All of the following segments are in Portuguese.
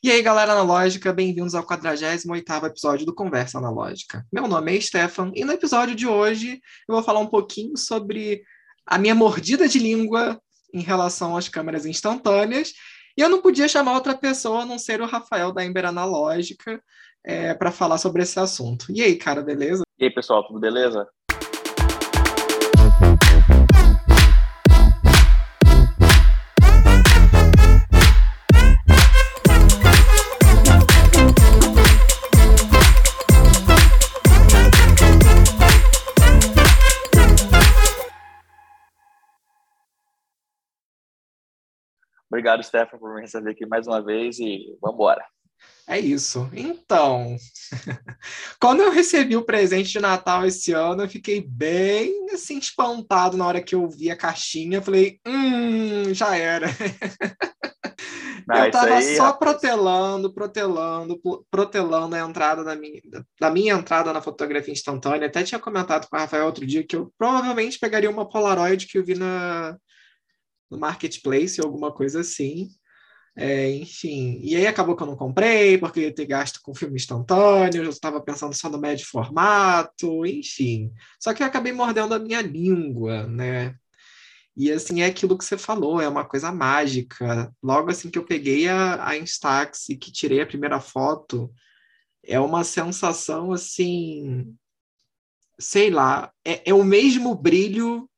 E aí, galera analógica, bem-vindos ao 48º episódio do Conversa Analógica. Meu nome é Stefan e no episódio de hoje eu vou falar um pouquinho sobre a minha mordida de língua em relação às câmeras instantâneas. E eu não podia chamar outra pessoa a não ser o Rafael da Ember Analógica é, para falar sobre esse assunto. E aí, cara, beleza? E aí, pessoal, tudo beleza? Obrigado, Stefan, por me receber aqui mais uma vez e vamos embora. É isso. Então, quando eu recebi o presente de Natal esse ano, eu fiquei bem assim espantado na hora que eu vi a caixinha. Falei, hum, já era. Não, eu tava aí, só protelando, protelando, protelando a entrada da minha, da minha entrada na fotografia instantânea. Até tinha comentado com o Rafael outro dia que eu provavelmente pegaria uma Polaroid que eu vi na, no marketplace, alguma coisa assim. É, enfim, e aí acabou que eu não comprei, porque ia ter gasto com filme instantâneo, eu estava pensando só no médio formato, enfim. Só que eu acabei mordendo a minha língua, né? E assim, é aquilo que você falou, é uma coisa mágica. Logo assim que eu peguei a, a Instax e que tirei a primeira foto, é uma sensação assim, sei lá, é, é o mesmo brilho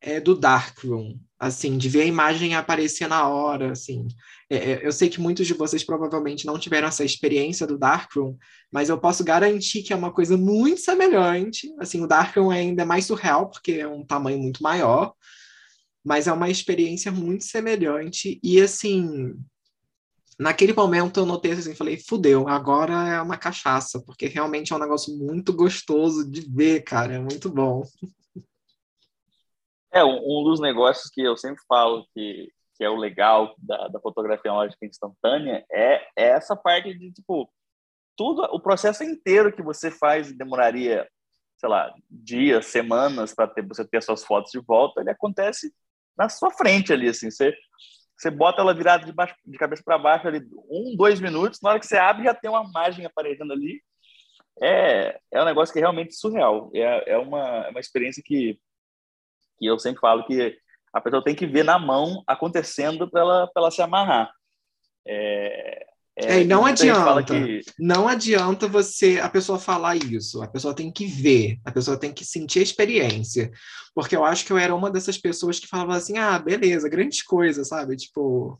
é, do Darkroom, assim, de ver a imagem aparecer na hora, assim. É, é, eu sei que muitos de vocês provavelmente não tiveram essa experiência do Darkroom, mas eu posso garantir que é uma coisa muito semelhante. Assim, o Darkroom é ainda mais surreal, porque é um tamanho muito maior, mas é uma experiência muito semelhante. E, assim, naquele momento eu notei assim, falei, fudeu, agora é uma cachaça, porque realmente é um negócio muito gostoso de ver, cara, é muito bom. É, um, dos negócios que eu sempre falo que, que é o legal da, da fotografia analógica instantânea é, é essa parte de, tipo, tudo, o processo inteiro que você faz demoraria, sei lá, dias, semanas para ter, você ter as suas fotos de volta, ele acontece na sua frente ali, assim, você, você bota ela virada de, baixo, de cabeça para baixo ali, um, dois minutos, na hora que você abre já tem uma imagem aparecendo ali, é, é um negócio que é realmente surreal, é, é uma, é uma experiência que que eu sempre falo que a pessoa tem que ver na mão acontecendo para ela, ela se amarrar. É, é, é, não adianta. Que... Não adianta você a pessoa falar isso. A pessoa tem que ver, a pessoa tem que sentir a experiência. Porque eu acho que eu era uma dessas pessoas que falava assim: ah, beleza, grande coisa, sabe? Tipo,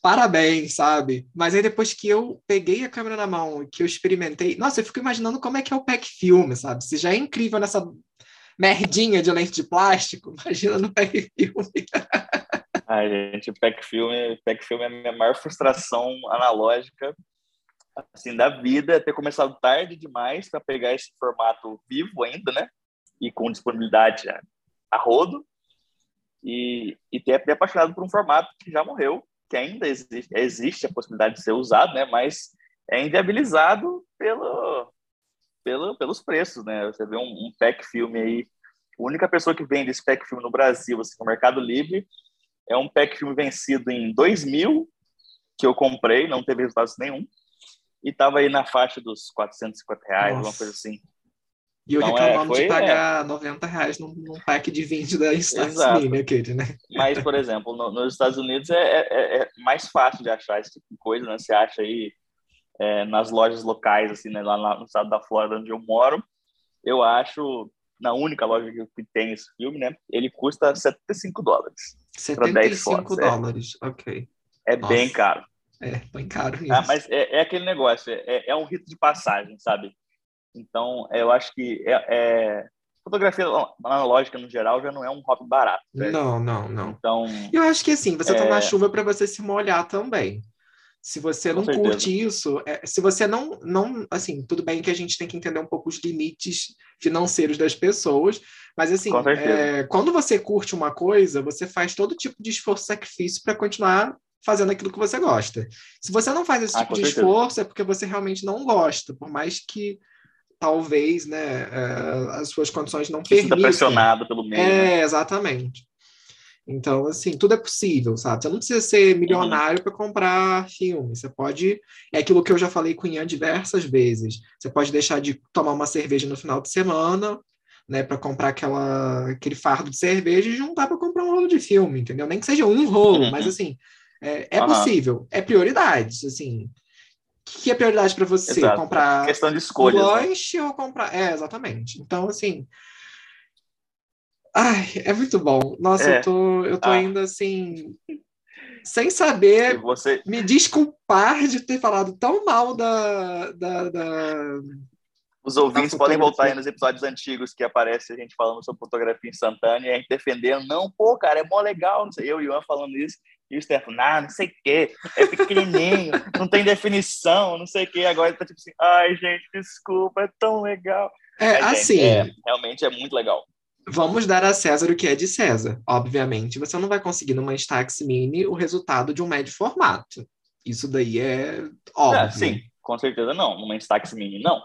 parabéns, sabe? Mas aí depois que eu peguei a câmera na mão, que eu experimentei, nossa, eu fico imaginando como é que é o pack filme, sabe? Se já é incrível nessa merdinha de lente de plástico, imagina no pack filme. Ai, gente, pack filme, pack filme é a minha maior frustração analógica assim da vida, é ter começado tarde demais para pegar esse formato vivo ainda, né? E com disponibilidade a rodo. E, e ter me apaixonado por um formato que já morreu, que ainda existe, existe a possibilidade de ser usado, né? Mas é inviabilizado pelo, pelo, pelos preços, né? Você vê um, um pack filme aí, a única pessoa que vende esse pack filme no Brasil, assim, no Mercado Livre, é um pack filme vencido em 2000, que eu comprei, não teve resultado nenhum, e tava aí na faixa dos 450 reais, Nossa. uma coisa assim. E eu então, reclamando é, foi, de pagar é... 90 reais num, num, pack de 20 da Unidos, aquele, né? Mas, por exemplo, no, nos Estados Unidos é, é, é, mais fácil de achar esse tipo de coisa, né? Você acha aí é, nas lojas locais, assim, né, lá no estado da Flórida, onde eu moro, eu acho, na única loja que tem esse filme, né, ele custa 75 dólares. 75 dólares, é, ok. É Nossa. bem caro. É, bem caro isso. Ah, mas é, é, aquele negócio, é, é um rito de passagem, sabe? Então, eu acho que é, é, fotografia analógica no geral já não é um hobby barato. Certo? Não, não, não. Então, eu acho que assim, você é... tá na chuva para você se molhar também. Se você não curte isso, é, se você não, não, assim, tudo bem que a gente tem que entender um pouco os limites financeiros das pessoas, mas assim, é, quando você curte uma coisa, você faz todo tipo de esforço, sacrifício para continuar fazendo aquilo que você gosta. Se você não faz esse ah, tipo de certeza. esforço, é porque você realmente não gosta, por mais que talvez, né, é, as suas condições não permitam. Você pressionado pelo meio. É, né? exatamente. Então, assim, tudo é possível, sabe? Você não precisa ser milionário uhum. para comprar filme. Você pode. É aquilo que eu já falei com o Ian diversas vezes. Você pode deixar de tomar uma cerveja no final de semana, né, para comprar aquela, aquele fardo de cerveja e juntar para comprar um rolo de filme, entendeu? Nem que seja um rolo, uhum. mas assim, é, é uhum. possível. É prioridade, assim. O que é prioridade para você? Exato. Comprar questão de escolha. Um né? lanche né? ou comprar. É, exatamente. Então, assim. Ai, é muito bom. Nossa, é. eu tô, eu tô ah. ainda assim. Sem saber você... me desculpar de ter falado tão mal da. da, da... Os ouvintes podem voltar aí nos episódios antigos que aparece a gente falando sobre fotografia instantânea e a gente defendendo, não, pô, cara, é mó legal, não sei, eu e o Ian falando isso, e o Stefano, ah, não sei o quê, é pequenininho, não tem definição, não sei o quê. Agora ele tá tipo assim, ai, gente, desculpa, é tão legal. É, assim... É, realmente é muito legal. Vamos dar a César o que é de César. Obviamente, você não vai conseguir numa Stax Mini o resultado de um médio formato. Isso daí é óbvio. É, sim, com certeza não. Numa Stax Mini, não.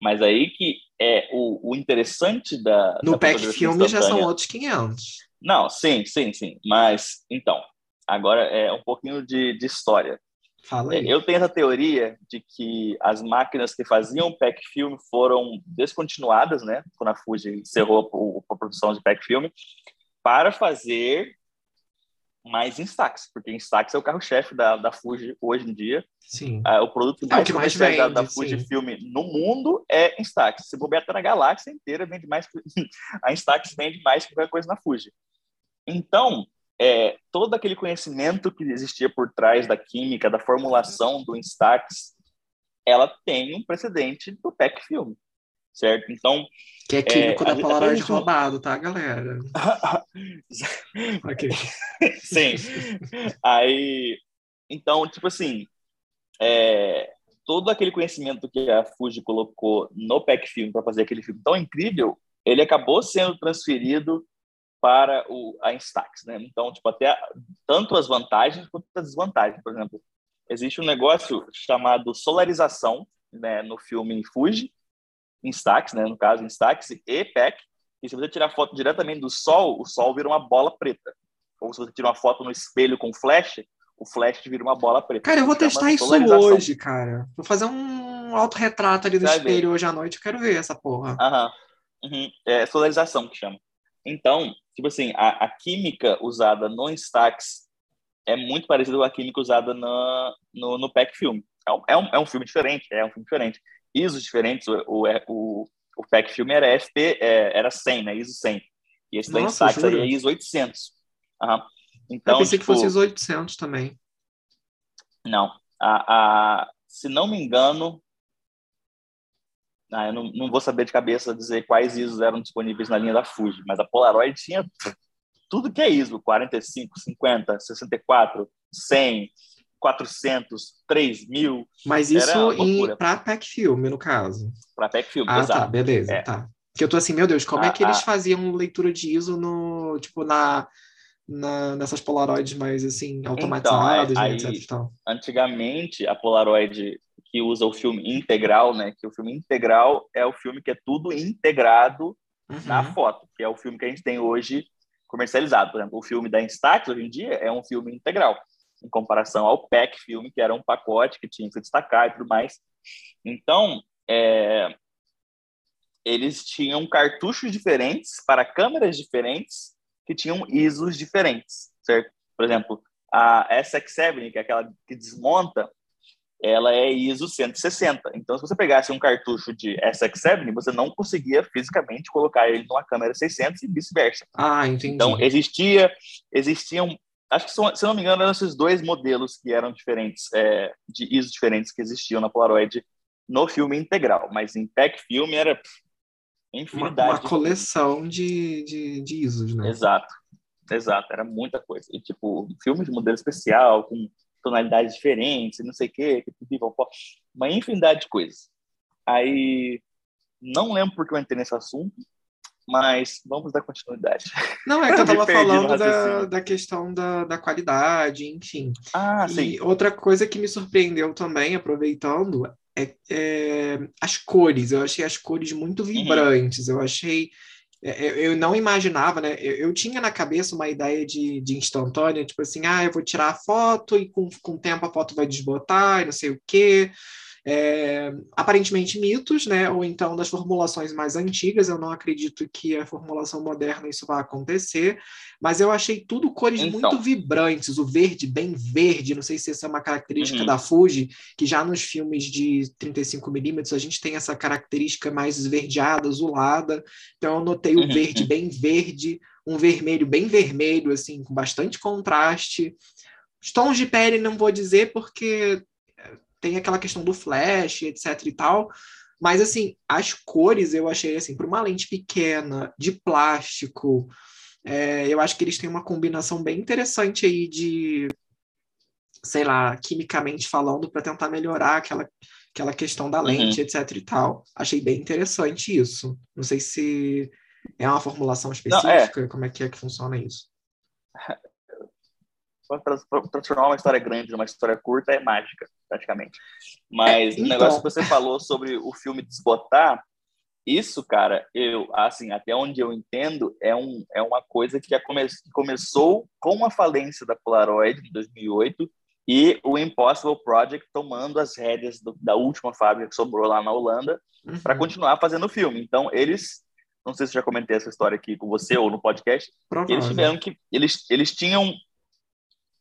Mas aí que é o, o interessante da. No da pack filme já são outros 500. Não, sim, sim, sim. Mas, então, Agora é um pouquinho de, de história. Fala aí. Eu tenho essa teoria de que as máquinas que faziam pack film foram descontinuadas, né? Quando a Fuji encerrou a produção de pack film, para fazer mais Instax, porque Instax é o carro-chefe da, da Fuji hoje em dia. Sim. Ah, o produto mais, é mais vende, da, da Fuji Film no mundo é Instax. Se bobear até na galáxia inteira, vende mais. a Instax vende mais que qualquer coisa na Fuji. Então, é, todo aquele conhecimento que existia por trás da química, da formulação do Instax, ela tem um precedente do PEC filme, certo? Então... Que é químico é, da Polaroid gente... roubado, tá, galera? ok. Sim. Aí, então, tipo assim, é, todo aquele conhecimento que a Fuji colocou no PEC filme para fazer aquele filme tão incrível, ele acabou sendo transferido para o, a Instax, né? Então, tipo, até tanto as vantagens quanto as desvantagens. Por exemplo, existe um negócio chamado solarização, né, no filme Fuji, Instax, né, no caso Instax e PEC, e se você tirar foto diretamente do sol, o sol vira uma bola preta. Ou se você tira uma foto no espelho com flash, o flash vira uma bola preta. Cara, eu vou testar isso hoje, cara. Vou fazer um autorretrato ali no espelho ver. hoje à noite, eu quero ver essa porra. Aham. Uhum. É solarização que chama. Então, tipo assim, a, a química usada no Instax é muito parecida com a química usada na, no, no Pack Film. É um, é um, é um filme diferente, é um filme diferente. ISOs diferentes, o, o, o, o Pack Film era FP, é, era 100, né? ISO 100. E esse Nossa, da Instax aí é ISO 800. Uhum. Então, Eu pensei tipo, que fosse ISO 800 também. Não. A, a, se não me engano, ah, eu não, não, vou saber de cabeça dizer quais ISOs eram disponíveis na linha da Fuji, mas a Polaroid tinha tudo que é ISO, 45, 50, 64, 100, 400, 3000. Mas isso para pack filme, no caso. Para pack filme, ah, tá, exato. tá, beleza, é. tá. Que eu tô assim, meu Deus, como é que eles faziam leitura de ISO no, tipo, na, na nessas Polaroids mais assim automatizadas, então, aí, etc. Antigamente a Polaroid que usa o filme integral, né? Que o filme integral é o filme que é tudo integrado uhum. na foto, que é o filme que a gente tem hoje comercializado. Por exemplo, o filme da Instax hoje em dia é um filme integral, em comparação ao PEC filme, que era um pacote que tinha que se destacar e tudo mais. Então, é, eles tinham cartuchos diferentes para câmeras diferentes que tinham ISOs diferentes, certo? Por exemplo, a SX7, que é aquela que desmonta, ela é ISO 160. Então, se você pegasse um cartucho de SX7, você não conseguia fisicamente colocar ele numa câmera 600 e vice-versa. Ah, entendi. Então, existia, existiam, acho que, se não me engano, eram esses dois modelos que eram diferentes, é, de ISO diferentes que existiam na Polaroid no filme integral, mas em pack filme era infinidade. Uma, uma coleção de, de, de ISOs, né? Exato, exato, era muita coisa. E, tipo, filme de modelo especial, com tonalidades diferentes, não sei o quê, uma infinidade de coisas. Aí, não lembro porque eu entrei nesse assunto, mas vamos dar continuidade. Não, é que eu estava falando da, da questão da, da qualidade, enfim. Ah, e sim. outra coisa que me surpreendeu também, aproveitando, é, é, as cores. Eu achei as cores muito uhum. vibrantes. Uhum. Eu achei eu não imaginava, né? Eu, eu, tinha na cabeça uma ideia de, de instantânea, tipo assim, ah, eu vou tirar a foto e com, com o tempo a foto vai desbotar e não sei o quê. É, aparentemente mitos, né? Ou então das formulações mais antigas. Eu não acredito que a formulação moderna isso vai acontecer, mas eu achei tudo cores então. muito vibrantes, o verde bem verde. Não sei se essa é uma característica uhum. da Fuji, que já nos filmes de 35 milímetros a gente tem essa característica mais esverdeada, azulada. Então eu notei o verde bem verde, um vermelho bem vermelho, assim, com bastante contraste. Os tons de pele não vou dizer porque tem aquela questão do flash, etc e tal. Mas, assim, as cores eu achei, assim, para uma lente pequena, de plástico, é, eu acho que eles têm uma combinação bem interessante aí de, sei lá, quimicamente falando, para tentar melhorar aquela, aquela questão da lente, uhum. etc e tal. Achei bem interessante isso. Não sei se é uma formulação específica, Não, é. como é que é que funciona isso? para transformar uma história grande numa história curta é mágica, praticamente. Mas é, então... o negócio que você falou sobre o filme desbotar, isso, cara, eu, assim, até onde eu entendo, é, um, é uma coisa que, come, começou com a falência da Polaroid em 2008 e o Impossible Project tomando as rédeas do, da última fábrica que sobrou lá na Holanda uhum. para continuar fazendo o filme. Então, eles não sei se já comentei essa história aqui com você ou no podcast. Eles tiveram que eles, eles tinham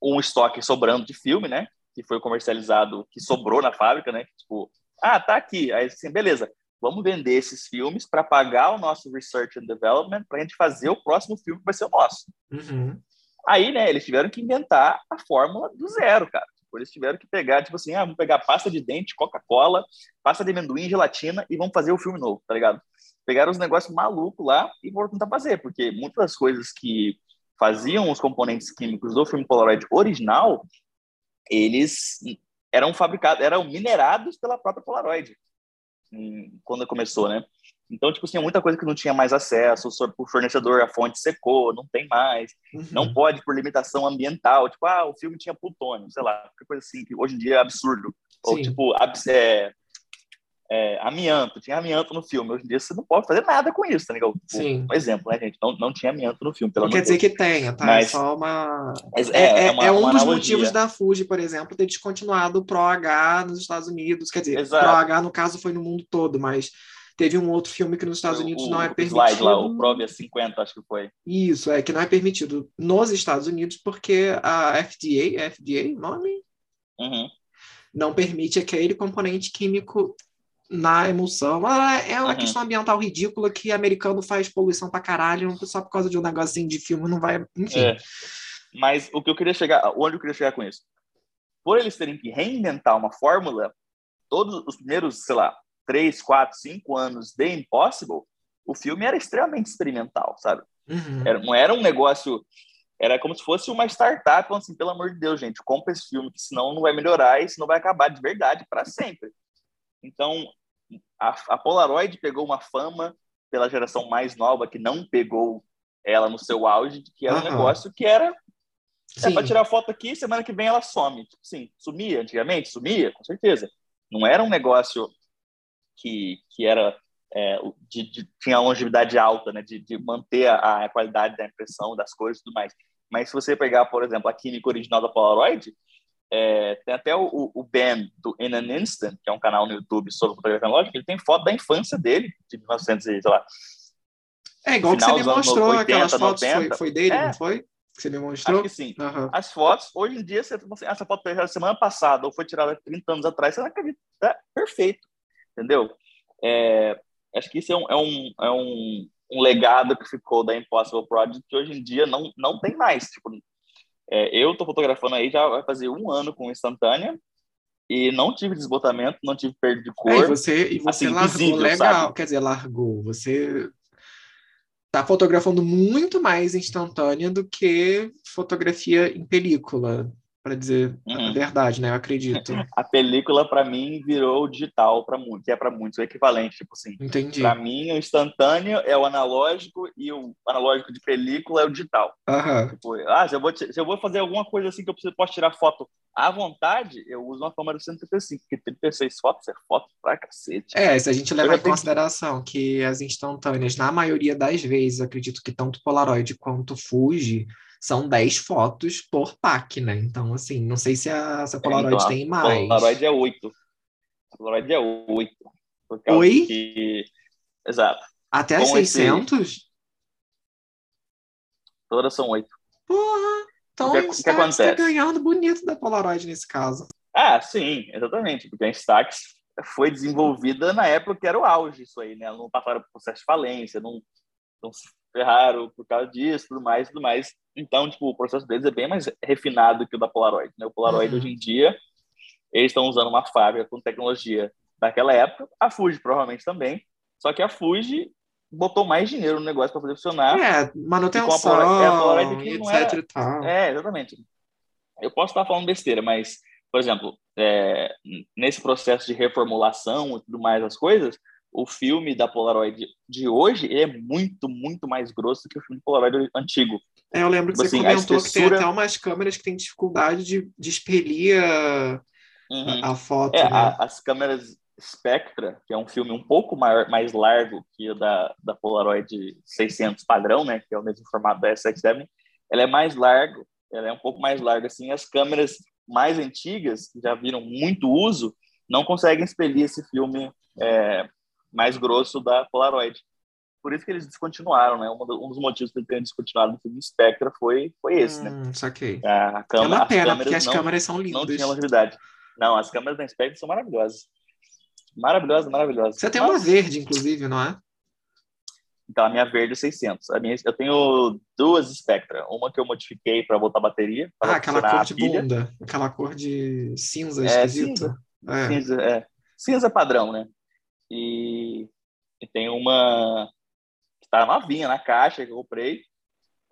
um estoque sobrando de filme, né? Que foi comercializado, que sobrou na fábrica, né? Tipo, ah, tá aqui. Aí assim, beleza, vamos vender esses filmes para pagar o nosso research and development para a gente fazer o próximo filme que vai ser o nosso. Uhum. Aí, né, eles tiveram que inventar a fórmula do zero, cara. Tipo, eles tiveram que pegar, tipo assim, ah, vamos pegar pasta de dente, Coca-Cola, pasta de amendoim, gelatina e vamos fazer o filme novo, tá ligado? Pegaram os negócios malucos lá e foram tentar fazer, porque muitas das coisas que faziam os componentes químicos do filme Polaroid original, eles eram fabricados, eram minerados pela própria Polaroid quando começou, né? Então, tipo, tinha muita coisa que não tinha mais acesso, o fornecedor, a fonte secou, não tem mais, uhum. não pode por limitação ambiental, tipo, ah, o filme tinha plutônio, sei lá, qualquer coisa assim, que hoje em dia é absurdo. Sim. Ou, tipo, é, é, amianto, tinha amianto no filme. Hoje em dia você não pode fazer nada com isso, tá ligado? Tipo, Sim. Um exemplo, né, gente? Não, não tinha amianto no filme, pelo Não quer dizer Deus. que tenha, tá? É Mas, é só uma. É, é, é, uma, é um dos analogia. motivos da Fuji, por exemplo, ter descontinuado o Pro H nos Estados Unidos. Quer dizer, Exato. Pro H, no caso, foi no mundo todo, mas teve um outro filme que nos Estados Unidos o, não é permitido. Slide lá, o Provia 50, acho que foi. Isso, é que não é permitido nos Estados Unidos porque a FDA, FDA, nome? Uhum. Não permite aquele componente químico na emulsão. Ah, é uma uhum. questão ambiental ridícula que americano faz poluição pra caralho, só por causa de um negocinho de filme, não vai. Enfim. É. Mas o que eu queria chegar, onde eu queria chegar com isso? Por eles terem que reinventar uma fórmula, todos os primeiros, sei lá, três, quatro, cinco anos de Impossible, o filme era extremamente experimental, sabe? Uhum. Era, não era um negócio. Era como se fosse uma startup, falando assim, pelo amor de Deus, gente, compra esse filme, que senão não vai melhorar e senão vai acabar de verdade para sempre. Então, a, a Polaroid pegou uma fama pela geração mais nova que não pegou ela no seu auge, que era uhum. um negócio que era é para tirar foto aqui, semana que vem ela some. Tipo assim, sumia antigamente? Sumia, com certeza. Não era um negócio que, que era é, de, de, tinha longevidade alta, né, de, de manter a, a, qualidade da impressão, das cores e tudo mais. Mas se você pegar, por exemplo, a química original da Polaroid, é, tem até o, o, Ben do In an Instant, que é um canal no YouTube sobre fotografia analógica, ele tem foto da infância dele, de 1900 sei lá. É igual que você me mostrou 80, aquelas fotos, 90. Foi, foi dele, é. não foi? Que você me mostrou? Acho que sim. Uhum. As fotos, hoje em dia, você, essa foto foi semana passada ou foi tirada 30 anos atrás, você não acredita. É perfeito, entendeu? É, acho que isso é um, é um, é um, um legado que ficou da Impossible Project que hoje em dia não, não tem mais. Tipo, é, eu estou fotografando aí já vai fazer um ano com instantânea e não tive desbotamento, não tive perda de cor. É, e você, e você assim, largou visível, legal, sabe? quer dizer, largou. Você está fotografando muito mais instantânea do que fotografia em película. Para dizer uhum. a verdade, né? Eu acredito. a película para mim virou digital para muitos, que é para muitos o equivalente, tipo assim. Entendi. Para mim o instantâneo é o analógico e o analógico de película é o digital. Uhum. Tipo, ah, se eu vou se eu vou fazer alguma coisa assim que eu preciso posso tirar foto à vontade, eu uso uma câmera 135, porque 36 fotos é foto pra cacete. É, se a gente levar em consideração que... que as instantâneas, na maioria das vezes, acredito que tanto Polaroid quanto Fuji são 10 fotos por pack, né? Então, assim, não sei se a, se a Polaroid então, tem mais. A Polaroid é 8. A Polaroid é 8. Oi? Que... Exato. Até Com 600? Esse... Todas são 8. Porra! Então, o que, que tá acontece? Tá ganhando bonito da Polaroid nesse caso. Ah, sim, exatamente. Porque a Instax foi desenvolvida na época que era o auge isso aí, né? Não passaram por processo de falência, não, não ferraram por causa disso, tudo mais, tudo mais. Então, tipo, o processo deles é bem mais refinado que o da Polaroid. Né? O Polaroid, uhum. hoje em dia, eles estão usando uma fábrica com tecnologia daquela época, a Fuji provavelmente também, só que a Fuji botou mais dinheiro no negócio para fazer funcionar. É, manutenção, a Polaroid, é, a Polaroid etc era, e tal. É, exatamente. Eu posso estar falando besteira, mas, por exemplo, é, nesse processo de reformulação e tudo mais, as coisas, o filme da Polaroid de hoje é muito, muito mais grosso que o filme de Polaroid antigo. É, eu lembro que tipo você assim, comentou espessura... que tem até umas câmeras que têm dificuldade de, de expelir a, uhum. a, a foto. É, né? a, as câmeras Spectra, que é um filme um pouco maior, mais largo que o da, da Polaroid 600 padrão, né, que é o mesmo formato da SX7, ela é mais largo, ela é um pouco mais larga assim. As câmeras mais antigas, que já viram muito uso, não conseguem expelir esse filme é, mais grosso da Polaroid. Por isso que eles descontinuaram, né? Um dos motivos para terem descontinuado o filme Spectra foi, foi esse, né? hum, né? Saquei. A câmera, é uma pena, porque as não, câmeras são lindas. Não tinha longevidade. Não, as câmeras da Spectra são maravilhosas. Maravilhosas, maravilhosas. Você tem uma verde, inclusive, não é? Então, a minha verde é 600. A minha, eu tenho duas Spectra. Uma que eu modifiquei para botar bateria. Ah, aquela cor de bunda. Aquela cor de cinza é, Cinza. É. Cinza, é. cinza padrão, né? E, e tem uma que está novinha na caixa que eu comprei,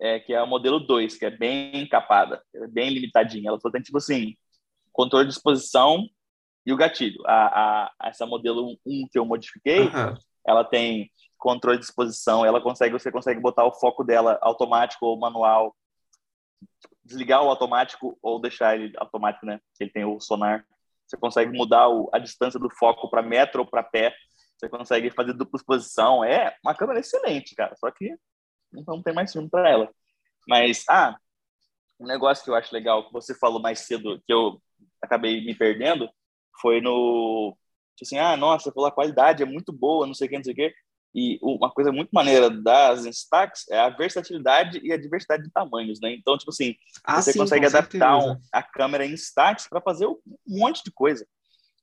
é, que é a modelo 2, que é bem encapada, é bem limitadinha. Ela só tem, tipo assim, controle de exposição e o gatilho. A, a, essa modelo 1 que eu modifiquei, uhum. ela tem controle de exposição, ela consegue, você consegue botar o foco dela automático ou manual, desligar o automático ou deixar ele automático, né? Ele tem o sonar. Você consegue mudar o, a distância do foco para metro ou para pé. Você consegue fazer dupla exposição. É uma câmera excelente, cara. Só que não tem mais filme para ela. Mas, ah, um negócio que eu acho legal, que você falou mais cedo, que eu acabei me perdendo, foi no. Tipo assim, ah, nossa, você falou a qualidade é muito boa, não sei o que, não sei o que. E uma coisa muito maneira das Instax é a versatilidade e a diversidade de tamanhos, né? Então, tipo assim, ah, você sim, consegue adaptar um, a câmera em Instax para fazer um monte de coisa.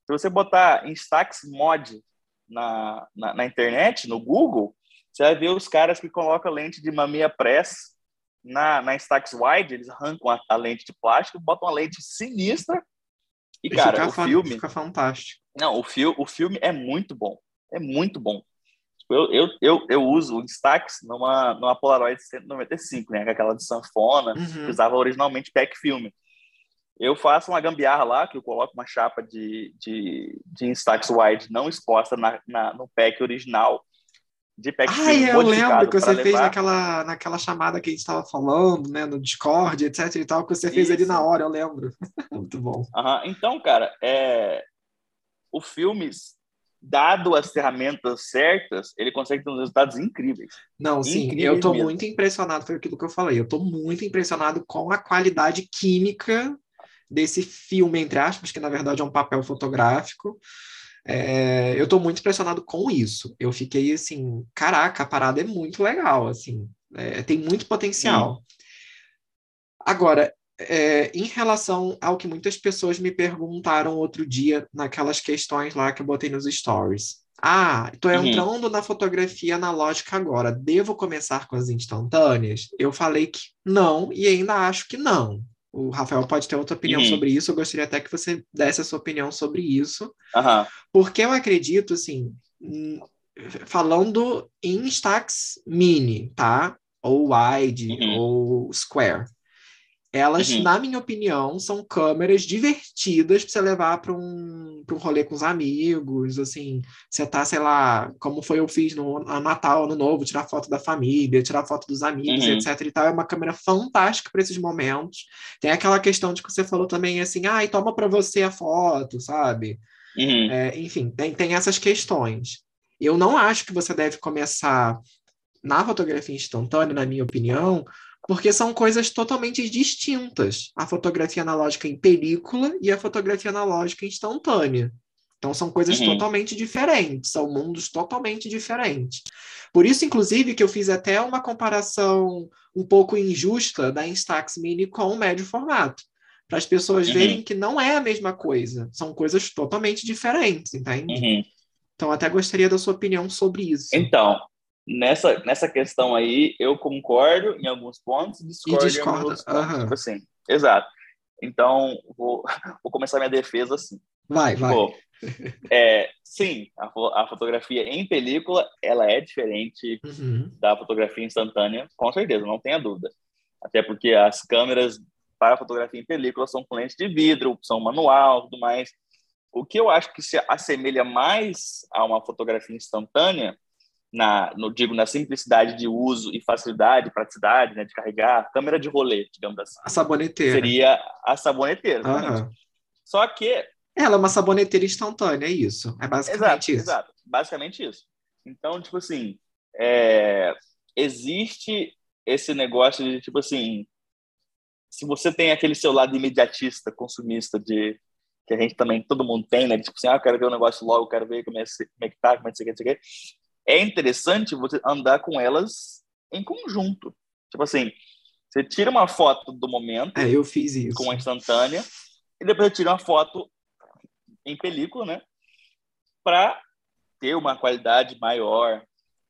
Se você botar Instax Mod na, na, na, internet, no Google, você vai ver os caras que colocam lente de mamia press na, na Instax Wide, eles arrancam a, a lente de plástico, botam uma lente sinistra e, e cara, o filme... Fica fantástico. Não, o, fi o filme é muito bom. É muito bom. Tipo, eu, eu, eu, eu uso o Instax numa, numa Polaroid 195, né? Aquela de sanfona, uhum. que usava originalmente pack filme. Eu faço uma gambiarra lá, que eu coloco uma chapa de, de, de Instax Wide não exposta na, na, no pack original de pack Ah, eu lembro que você levar... fez naquela, naquela chamada que a gente estava falando, né, no Discord, etc e tal, que você fez Isso. ali na hora, eu lembro. Muito bom. Uhum. Então, cara, é... o filme, dado as ferramentas certas, ele consegue ter uns resultados incríveis. Não, sim, incríveis eu estou muito impressionado, foi aquilo que eu falei, eu estou muito impressionado com a qualidade química desse filme, entre aspas, que na verdade é um papel fotográfico. É, eu estou muito impressionado com isso. Eu fiquei assim, caraca, a parada é muito legal, assim, é, tem muito potencial. Sim. Agora, é, em relação ao que muitas pessoas me perguntaram outro dia, naquelas questões lá que eu botei nos stories. Ah, estou uhum. entrando uhum. na fotografia analógica agora. Devo começar com as instantâneas? Eu falei que não e ainda acho que não. O Rafael pode ter outra opinião uhum. sobre isso. Eu gostaria até que você desse a sua opinião sobre isso. Uhum. Porque eu acredito, assim, falando em stacks mini, tá? Ou wide, uhum. ou square. Elas, uhum. na minha opinião, são câmeras divertidas para você levar para um, um rolê com os amigos, assim, você tá, sei lá, como foi eu fiz no Natal, Ano Novo, tirar foto da família, tirar foto dos amigos, uhum. etc e tal, é uma câmera fantástica para esses momentos. Tem aquela questão de que você falou também, assim, ah, e toma para você a foto, sabe? Uhum. É, enfim, tem, tem essas questões. Eu não acho que você deve começar na fotografia instantânea, na minha opinião, porque são coisas totalmente distintas. A fotografia analógica em película e a fotografia analógica instantânea. Então são coisas uhum. totalmente diferentes, são mundos totalmente diferentes. Por isso, inclusive, que eu fiz até uma comparação um pouco injusta da Instax Mini com o médio formato, para as pessoas uhum. verem que não é a mesma coisa, são coisas totalmente diferentes, entende? Uhum. Então, até gostaria da sua opinião sobre isso. Então, nessa, nessa questão aí, eu concordo em alguns pontos discordo e discorda. em alguns pontos. Uhum. Tipo assim, exato. Então, vou, vou começar minha defesa assim. Vai, vai. é, sim, a, a, fotografia em película, ela é diferente uhum. da fotografia instantânea, com certeza, não tenha dúvida. Até porque as câmeras para fotografia em película são com lente de vidro, são manual, tudo mais. O que eu acho que se assemelha mais a uma fotografia instantânea na, no, digo, na simplicidade de uso e facilidade, praticidade, né, de carregar, câmera de rolê, digamos assim. A saboneteira. Seria a saboneteira. Só que... Ela é uma saboneteira instantânea, é isso. É basicamente exato, isso. Exato, basicamente isso. Então, tipo assim, é, existe esse negócio de, tipo assim, se você tem aquele seu lado imediatista, consumista, de que a gente também, todo mundo tem, né? Tipo assim, ah, eu quero ver o negócio logo, quero ver como é, como é que tá, como é que, como é que, é interessante você andar com elas em conjunto. Tipo assim, você tira uma foto do momento. É, eu fiz isso. Com a instantânea. E depois você tira uma foto em película, né? Para ter uma qualidade maior.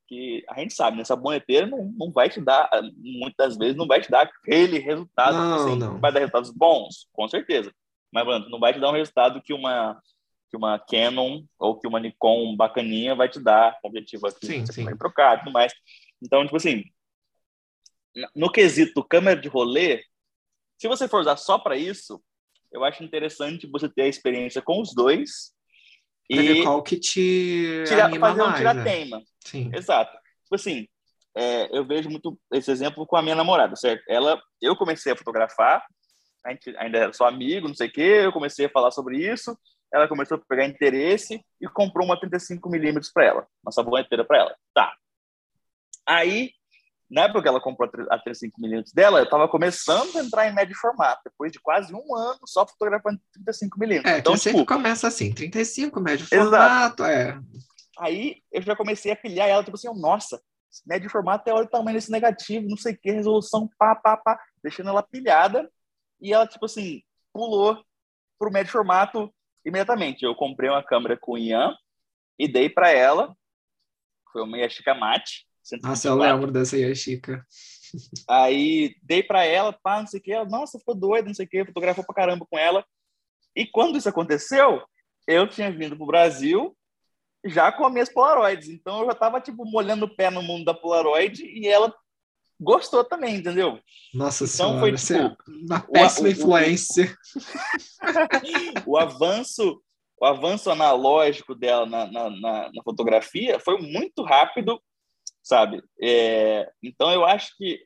Que a gente sabe, nessa boneteira não, não vai te dar, muitas vezes, não vai te dar aquele resultado. Não, assim, não. Vai dar resultados bons, com certeza. Mas, mano, não vai te dar um resultado que uma que uma Canon ou que uma Nikon bacaninha vai te dar, objetivo aqui, sim, sim. trocar tudo mais. Então, tipo assim, no quesito câmera de rolê, se você for usar só para isso, eu acho interessante você ter a experiência com os dois pra e qual que te tira, fazer mais, um tiratema. Né? Sim. Exato. Tipo assim, é, eu vejo muito esse exemplo com a minha namorada, certo? Ela, eu comecei a fotografar, a gente ainda era só amigo, não sei o quê, eu comecei a falar sobre isso, ela começou a pegar interesse e comprou uma 35mm para ela, uma saboneteira para ela. Tá. Aí, na época que ela comprou a 35mm dela, eu estava começando a entrar em médio formato, depois de quase um ano só fotografando 35mm. É, então, tipo, começa assim, 35, médio formato, é. Aí eu já comecei a pilhar ela, tipo assim, nossa, médio formato é olha o tamanho desse negativo, não sei o que, resolução, pá, pá, pá, deixando ela pilhada, e ela, tipo assim, pulou pro médio formato imediatamente. Eu comprei uma câmera com Ian e dei para ela. Foi uma Yashica Mate. Nossa, eu lembro dessa Yashica. Aí dei para ela, pá, não sei o que. Ela, Nossa, ficou doida, não sei o que. Fotografou pra caramba com ela. E quando isso aconteceu, eu tinha vindo pro Brasil já com as minhas Polaroids. Então eu já tava, tipo, molhando o pé no mundo da Polaroid e ela gostou também, entendeu? Nossa então, senhora, foi, tipo, é uma péssima o, influência. O, o, avanço o avanço analógico dela na, na, na, na fotografia foi muito rápido, sabe? É, então eu acho que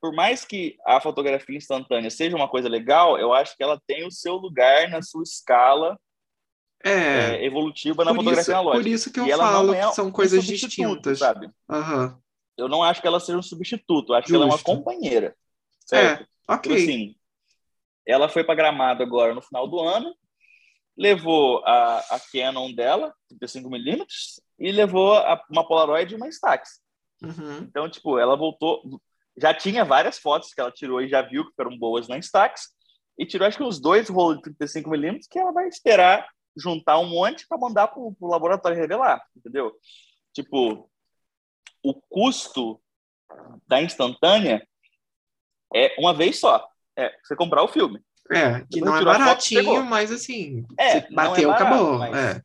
por mais que a fotografia instantânea seja uma coisa legal, eu acho que ela tem o seu lugar na sua escala é, é, evolutiva na fotografia isso, analógica. Por isso que eu falo é que são coisas distintas. Sabe? Uhum eu não acho que ela seja um substituto, acho Justo. que ela é uma companheira. Certo? É, ok. Então, assim, ela foi para Gramado agora no final do ano, levou a, a Canon dela, 35mm, e levou a, uma Polaroid e uma Instax. Uhum. Então, tipo, ela voltou. Já tinha várias fotos que ela tirou e já viu que foram boas na Instax, e tirou acho que uns dois rolos de 35mm que ela vai esperar juntar um monte para mandar para o laboratório revelar, entendeu? Tipo, o custo da instantânea é uma vez só. É você comprar o filme. É, que não é baratinho, foto, mas assim, é, bateu, é barato, acabou. Mas... É.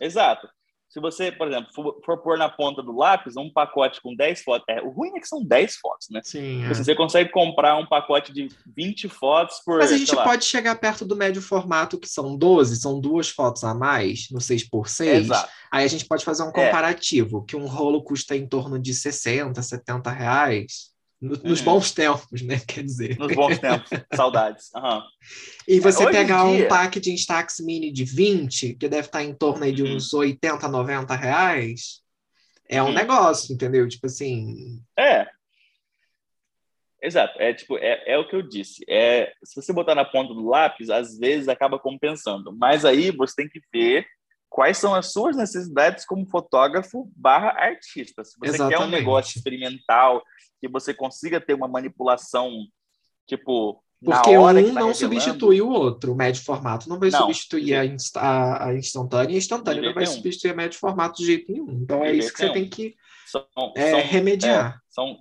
Exato. Se você, por exemplo, for, for pôr na ponta do lápis um pacote com 10 fotos, é, o ruim é que são 10 fotos, né? Sim. É. Você consegue comprar um pacote de 20 fotos por. Mas a gente pode chegar perto do médio formato, que são 12, são duas fotos a mais, no 6x6. Exato. Aí a gente pode fazer um comparativo, é. que um rolo custa em torno de 60, 70 reais. No, nos bons tempos, né? Quer dizer. Nos bons tempos, saudades. Uhum. E você é, pegar um pack de Instax Mini de 20, que deve estar em torno aí de uhum. uns 80, 90 reais, é um uhum. negócio, entendeu? Tipo assim. É. Exato. É tipo, é, é o que eu disse. É, se você botar na ponta do lápis, às vezes acaba compensando. Mas aí você tem que ver quais são as suas necessidades como fotógrafo barra artista. Se você Exatamente. quer um negócio experimental, que você consiga ter uma manipulação, tipo. Porque um tá não substitui o outro. O médio formato não vai não, substituir a, insta a, instantânea, e a instantânea não vai nenhum. substituir a médio formato de jeito nenhum. Então é isso que você tem que são, é, são, remediar. É, são,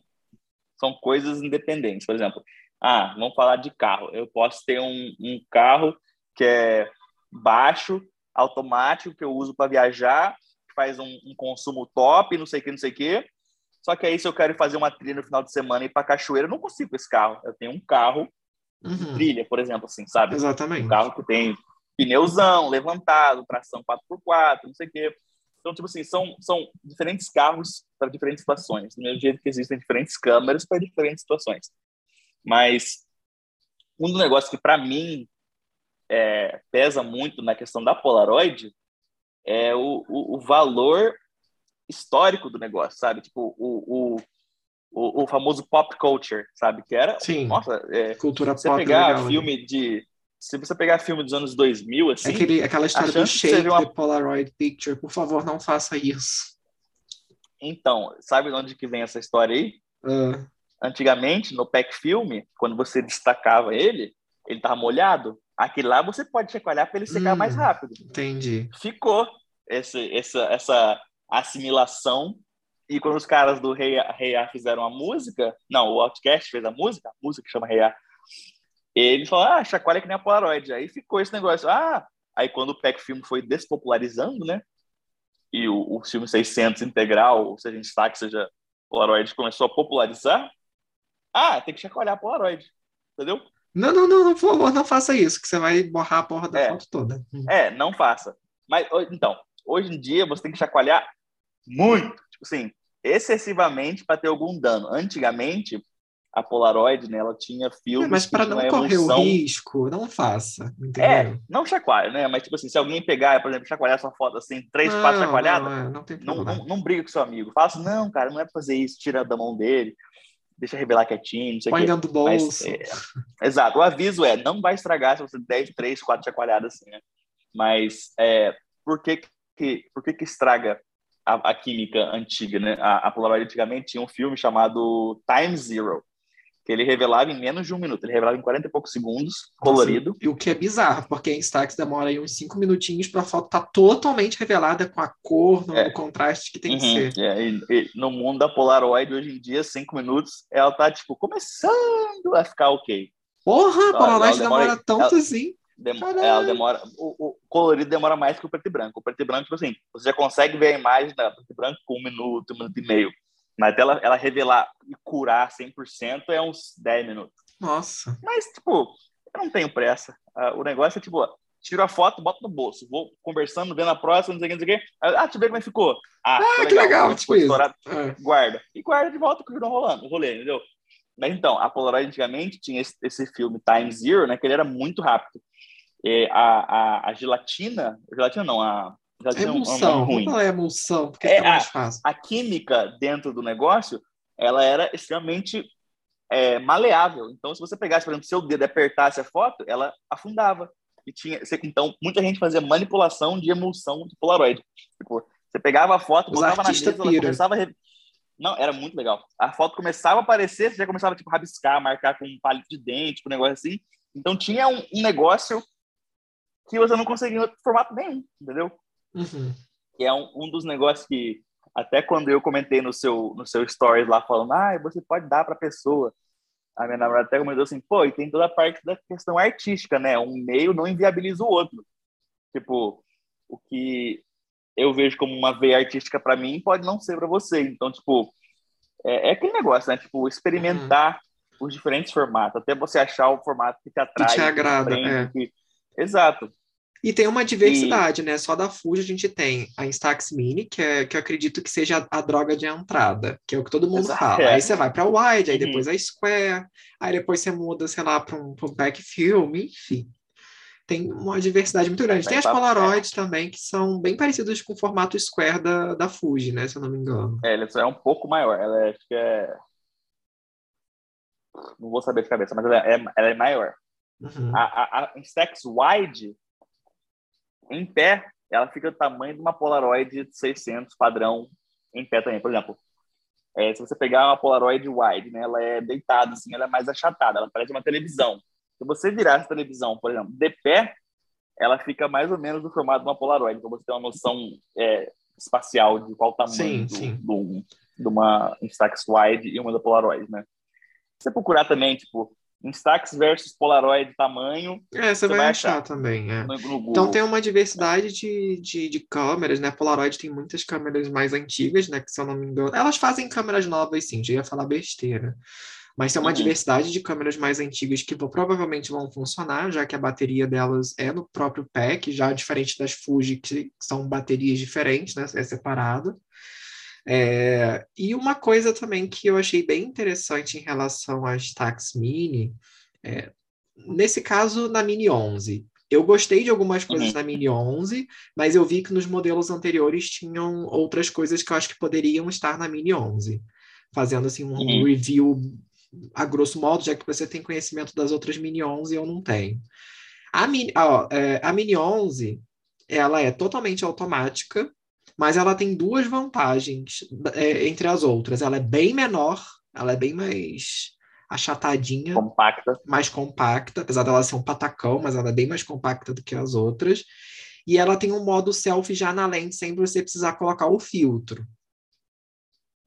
são coisas independentes. Por exemplo, ah, vamos falar de carro. Eu posso ter um, um carro que é baixo, automático, que eu uso para viajar, que faz um, um consumo top, não sei o que, não sei o que só que aí, se eu quero fazer uma trilha no final de semana e ir para cachoeira, eu não consigo esse carro. Eu tenho um carro uhum. de trilha, por exemplo, assim, sabe? Exatamente. Um carro que tem pneuzão, levantado, tração 4x4, não sei o quê. Então, tipo assim, são, são diferentes carros para diferentes situações. Do mesmo jeito que existem diferentes câmeras para diferentes situações. Mas um dos negócios que, para mim, é, pesa muito na questão da Polaroid é o, o, o valor histórico do negócio, sabe? Tipo, o, o, o, o famoso pop culture, sabe? Que era, Sim, nossa, é, cultura você pop pegar legal, filme né? de se você pegar filme dos anos 2000, assim... Aquele, aquela história do shape uma... the Polaroid picture, por favor, não faça isso. Então, sabe de onde que vem essa história aí? Uh. Antigamente, no pack filme, quando você destacava ele, ele tava molhado. Aquele lá você pode chacoalhar para ele secar hum, mais rápido. Entendi. Ficou esse, essa, essa assimilação. E quando os caras do Rei A fizeram a música, não, o Outcast fez a música, a música que chama Rei A, eles falaram, ah, chacoalha que nem a Polaroid. Aí ficou esse negócio. Ah, aí quando o PEC Filme foi despopularizando, né? E o, o filme 600 integral, seja em destaque, seja Polaroid, começou a popularizar. Ah, tem que chacoalhar a Polaroid. Entendeu? Não, não, não, por favor, não faça isso, que você vai borrar a porra da é, foto toda. É, não faça. Mas, então, hoje em dia você tem que chacoalhar muito, tipo assim, excessivamente para ter algum dano. Antigamente, a Polaroid, né, ela tinha filmes. É, mas para não correr o risco, não faça. Entendeu? É, não chacoalha, né? Mas, tipo assim, se alguém pegar, por exemplo, chacoalhar sua foto assim, três, não, quatro chacoalhadas, não, é, não, não, não, briga com seu amigo. Fala assim, não, cara, não é pra fazer isso, tira da mão dele, deixa revelar quietinho, não sei o quê. dentro do bolso. Mas, é, exato, o aviso é, não vai estragar se você der três, quatro chacoalhadas assim, né? Mas é, por que que, por que, que estraga a, a, química antiga, né? A, a Polaroid antigamente tinha um filme chamado Time Zero, que ele revelava em menos de um minuto, ele revelava em 40 e poucos segundos, colorido. Nossa, e o que é bizarro, porque em Instax demora aí uns 5 minutinhos para a foto estar tá totalmente revelada com a cor, no, é. contraste que tem uhum, que ser. É, e, e no mundo da Polaroid, hoje em dia, 5 minutos, ela tá, tipo, começando a ficar ok. Porra, a Polaroid demora, demora tanto ela, assim. Dem ela demora, o, o, colorido demora mais que o preto e branco. O preto e branco, tipo assim, você já consegue ver a imagem da preto e branco com um minuto, um minuto e meio. Mas ela, ela revelar e curar 100% é uns 10 minutos. Nossa. Mas, tipo, eu não tenho pressa. Uh, o negócio é, tipo, tiro a foto, boto no bolso. Vou conversando, vendo a próxima, não sei o que, não sei o que. Ah, deixa eu ver como é que ficou. Ah, ah que legal, tipo isso. É. Guarda. E guarda de volta, continua rolando o rolê, entendeu? Mas então, a Polaroid antigamente tinha esse, esse filme Time Zero, né? Que ele era muito rápido. É, a, a, a, gelatina, a gelatina não, a emulsão, ruim. Não é emulsão, porque é, mais fácil. A, a química dentro do negócio, ela era extremamente é, maleável. Então, se você pegasse, por exemplo, seu dedo e apertasse a foto, ela afundava. E tinha, então, muita gente fazia manipulação de emulsão de Polaroid. Tipo, você pegava a foto, Os botava na mesa, ela começava a... Não, era muito legal. A foto começava a aparecer, você já começava tipo, a rabiscar, marcar com um palito de dente, um negócio assim. Então tinha um, um negócio que você não consegue em outro formato nenhum, entendeu? Uhum. Que é um, um dos negócios que, até quando eu comentei no seu, no seu stories lá, falando, ah, você pode dar para a pessoa. A minha namorada até comentou assim, pô, e tem toda a parte da questão artística, né? Um meio não inviabiliza o outro. Tipo, o que eu vejo como uma veia artística para mim, pode não ser para você. Então, tipo, é, é, aquele negócio, né? Tipo, experimentar uhum. os diferentes formatos, até você achar o formato que te atrai. Que te agrada, frente, é. que... Exato. E tem uma diversidade, e... né? Só da Fuji a gente tem a Instax Mini, que, é, que eu acredito que seja a, a droga de entrada, que é o que todo mundo Exato, fala. É. Aí você vai para Wide, aí uhum. depois a Square, aí depois você muda, sei lá, para um, um pack film, enfim. Tem uma diversidade muito grande. Tem as Polaroids também, que são bem parecidas com o formato Square da, da Fuji, né? Se eu não me engano. É, ela é um pouco maior. Ela é, acho que é. Não vou saber de cabeça, mas ela é, ela é maior. Uhum. A, a, a Instax Wide em pé, ela fica do tamanho de uma Polaroid de 600 padrão em pé também. Por exemplo, é, se você pegar uma Polaroid wide, né, ela é deitada, assim, ela é mais achatada, ela parece uma televisão. Se você virar essa televisão, por exemplo, de pé, ela fica mais ou menos do formato de uma Polaroid, para você ter uma noção é, espacial de qual tamanho sim, do, sim. Do, de uma Instax Wide e uma da Polaroid, né? Se você procurar também, tipo, Instax versus Polaroid tamanho. É, você, vai, vai achar, achar, também. É. No, no então tem uma diversidade de, de, de, câmeras, né? Polaroid tem muitas câmeras mais antigas, né? Que se eu não me engano. Elas fazem câmeras novas, sim, já ia falar besteira. Mas tem uma uhum. diversidade de câmeras mais antigas que provavelmente vão funcionar, já que a bateria delas é no próprio pack, já diferente das Fuji, que são baterias diferentes, né? É separado. É, e uma coisa também que eu achei bem interessante em relação às Tax Mini, é, nesse caso na Mini 11, eu gostei de algumas coisas uhum. na Mini 11, mas eu vi que nos modelos anteriores tinham outras coisas que eu acho que poderiam estar na Mini 11. Fazendo assim um uhum. review a grosso modo, já que você tem conhecimento das outras Mini 11 e eu não tenho. A Mini, ó, é, a Mini 11, ela é totalmente automática, mas ela tem duas vantagens é, entre as outras. Ela é bem menor, ela é bem mais achatadinha. Compacta. Mais compacta, apesar dela ser um patacão, mas ela é bem mais compacta do que as outras. E ela tem um modo selfie já na lente, sem você precisar colocar o filtro.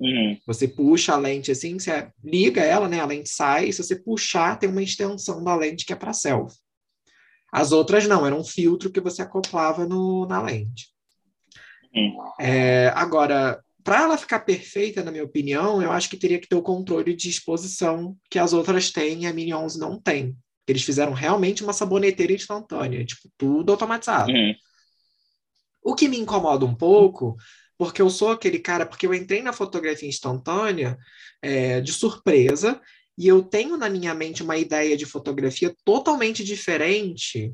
Uhum. Você puxa a lente assim, você liga ela, né? A lente sai, e se você puxar, tem uma extensão da lente que é para selfie. As outras não, era um filtro que você acoplava no, na lente. É, agora, para ela ficar perfeita, na minha opinião, eu acho que teria que ter o controle de exposição que as outras têm e a Mini 11 não tem. Eles fizeram realmente uma saboneteira instantânea, tipo, tudo automatizado. Uhum. O que me incomoda um pouco, porque eu sou aquele cara, porque eu entrei na fotografia instantânea é, de surpresa, e eu tenho na minha mente uma ideia de fotografia totalmente diferente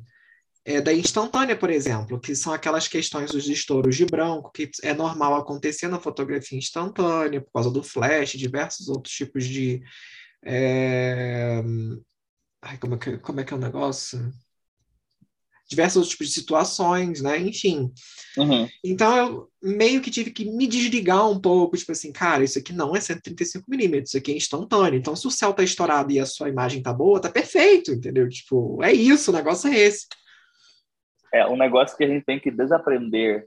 é, da instantânea, por exemplo, que são aquelas questões dos estouros de branco, que é normal acontecer na fotografia instantânea, por causa do flash, diversos outros tipos de. É... Ai, como, é que, como é que é o negócio? Diversos outros tipos de situações, né? Enfim. Uhum. Então, eu meio que tive que me desligar um pouco, tipo assim, cara, isso aqui não é 135mm, isso aqui é instantâneo. Então, se o céu tá estourado e a sua imagem tá boa, tá perfeito, entendeu? Tipo, é isso, o negócio é esse. É um negócio que a gente tem que desaprender,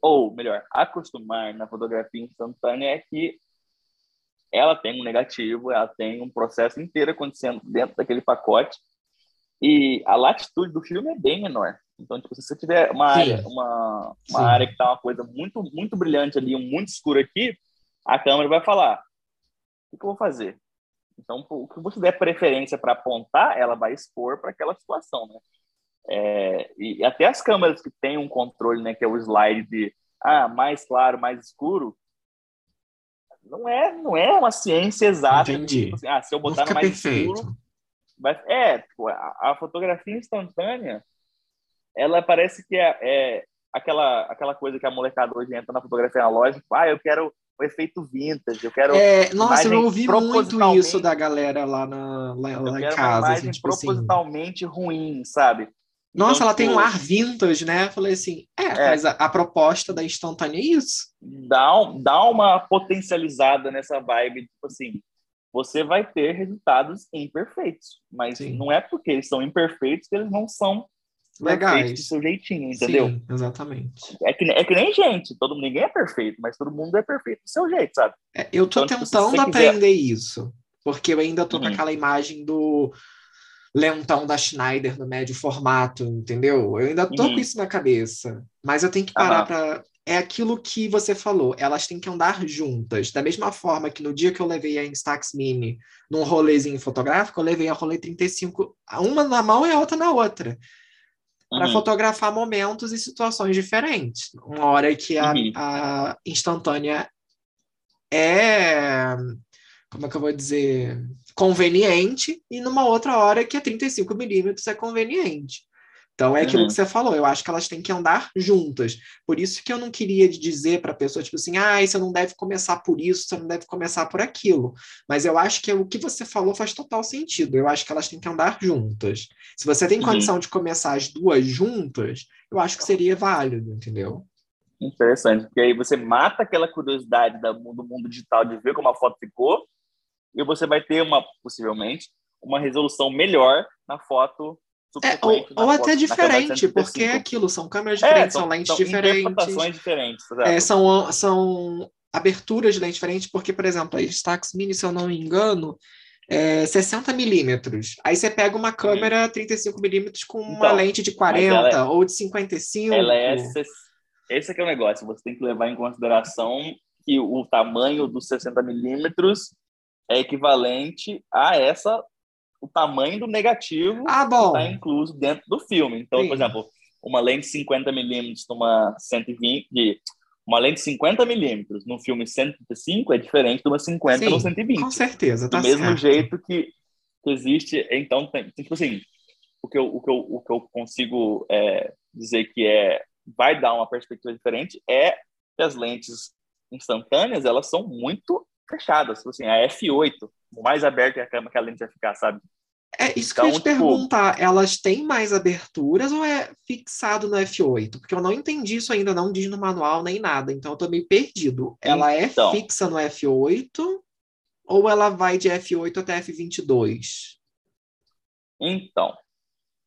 ou melhor, acostumar na fotografia instantânea é que ela tem um negativo, ela tem um processo inteiro acontecendo dentro daquele pacote e a latitude do filme é bem menor. Então, tipo, se você tiver uma Sim. área, uma, uma área que tá uma coisa muito, muito brilhante ali, muito escuro aqui, a câmera vai falar: o que, que eu vou fazer? Então, o que você der preferência para apontar, ela vai expor para aquela situação, né? É, e até as câmeras que têm um controle, né, que é o slide de ah, mais claro, mais escuro, não é, não é uma ciência exata. Entendi. Tipo assim, ah, se eu botar no mais perfeito. escuro, vai, é, tipo, a, a, fotografia instantânea, ela parece que é, é, aquela aquela coisa que a molecada hoje entra na fotografia analógica, ah, eu quero o efeito vintage, eu quero. É, nossa, eu ouvi muito isso da galera lá, na, lá, lá em casa. Assim, tipo assim. propositalmente assim. ruim, sabe? Nossa, então, ela tem um tipo, ar vintage, né? falei assim, é, é, mas a, a, proposta da instantânea é isso. Dá, dá uma potencializada nessa vibe, tipo assim, você vai ter resultados imperfeitos, mas Sim. não é porque eles são imperfeitos que eles não são legais do seu jeitinho, entendeu? Sim, exatamente. É que, é que nem gente, todo ninguém é perfeito, mas todo mundo é perfeito do seu jeito, sabe? É, eu tô então, tipo, tentando tipo, aprender quiser... isso, porque eu ainda tô uhum. com aquela imagem do lentão da Schneider no médio formato, entendeu? Eu ainda tô uhum. com isso na cabeça, mas eu tenho que parar uhum. para é aquilo que você falou, elas têm que andar juntas. Da mesma forma que no dia que eu levei a Instax Mini num rolezinho fotográfico, eu levei a rolê 35, uma na mão e a outra na outra. Para uhum. fotografar momentos e situações diferentes. Uma hora que a, uhum. a instantânea é. Como é que eu vou dizer? Conveniente, e numa outra hora que a 35 milímetros é conveniente. Então é aquilo uhum. que você falou, eu acho que elas têm que andar juntas. Por isso que eu não queria dizer para a pessoa, tipo assim, ah, você não deve começar por isso, você não deve começar por aquilo. Mas eu acho que o que você falou faz total sentido. Eu acho que elas têm que andar juntas. Se você tem uhum. condição de começar as duas juntas, eu acho que seria válido, entendeu? Interessante, porque aí você mata aquela curiosidade do mundo digital de ver como a foto ficou, e você vai ter uma, possivelmente, uma resolução melhor na foto é, ou, ou até diferente, porque é aquilo, são câmeras é, diferentes, é, são, são, lentes são diferentes. diferentes é, são, são aberturas de lente diferentes, porque, por exemplo, a Stax Mini, se eu não me engano, é 60 milímetros. Aí você pega uma câmera hum. 35 milímetros com uma então, lente de 40 é, ou de 55. Ela é esse é o negócio, você tem que levar em consideração que o tamanho dos 60 milímetros é equivalente a essa o tamanho do negativo ah, bom. está incluso dentro do filme. Então, Sim. por exemplo, uma lente 50 milímetros numa 120, uma lente 50 milímetros no filme 135 é diferente de uma 50 Sim, no 120. Com certeza, tá Do mesmo certo. jeito que, que, existe, então, tem, tipo assim, o que eu, o que eu, o que eu consigo é, dizer que é vai dar uma perspectiva diferente é que as lentes instantâneas elas são muito fechadas. Tipo assim, a F8 mais aberta é a câmera que a lente vai ficar, sabe? É isso que então, eu ia te tipo... perguntar. Elas têm mais aberturas ou é fixado no F8? Porque eu não entendi isso ainda, não diz no manual nem nada, então eu tô meio perdido. Ela é então... é fixa no F8 ou ela vai de F8 até F22? Então,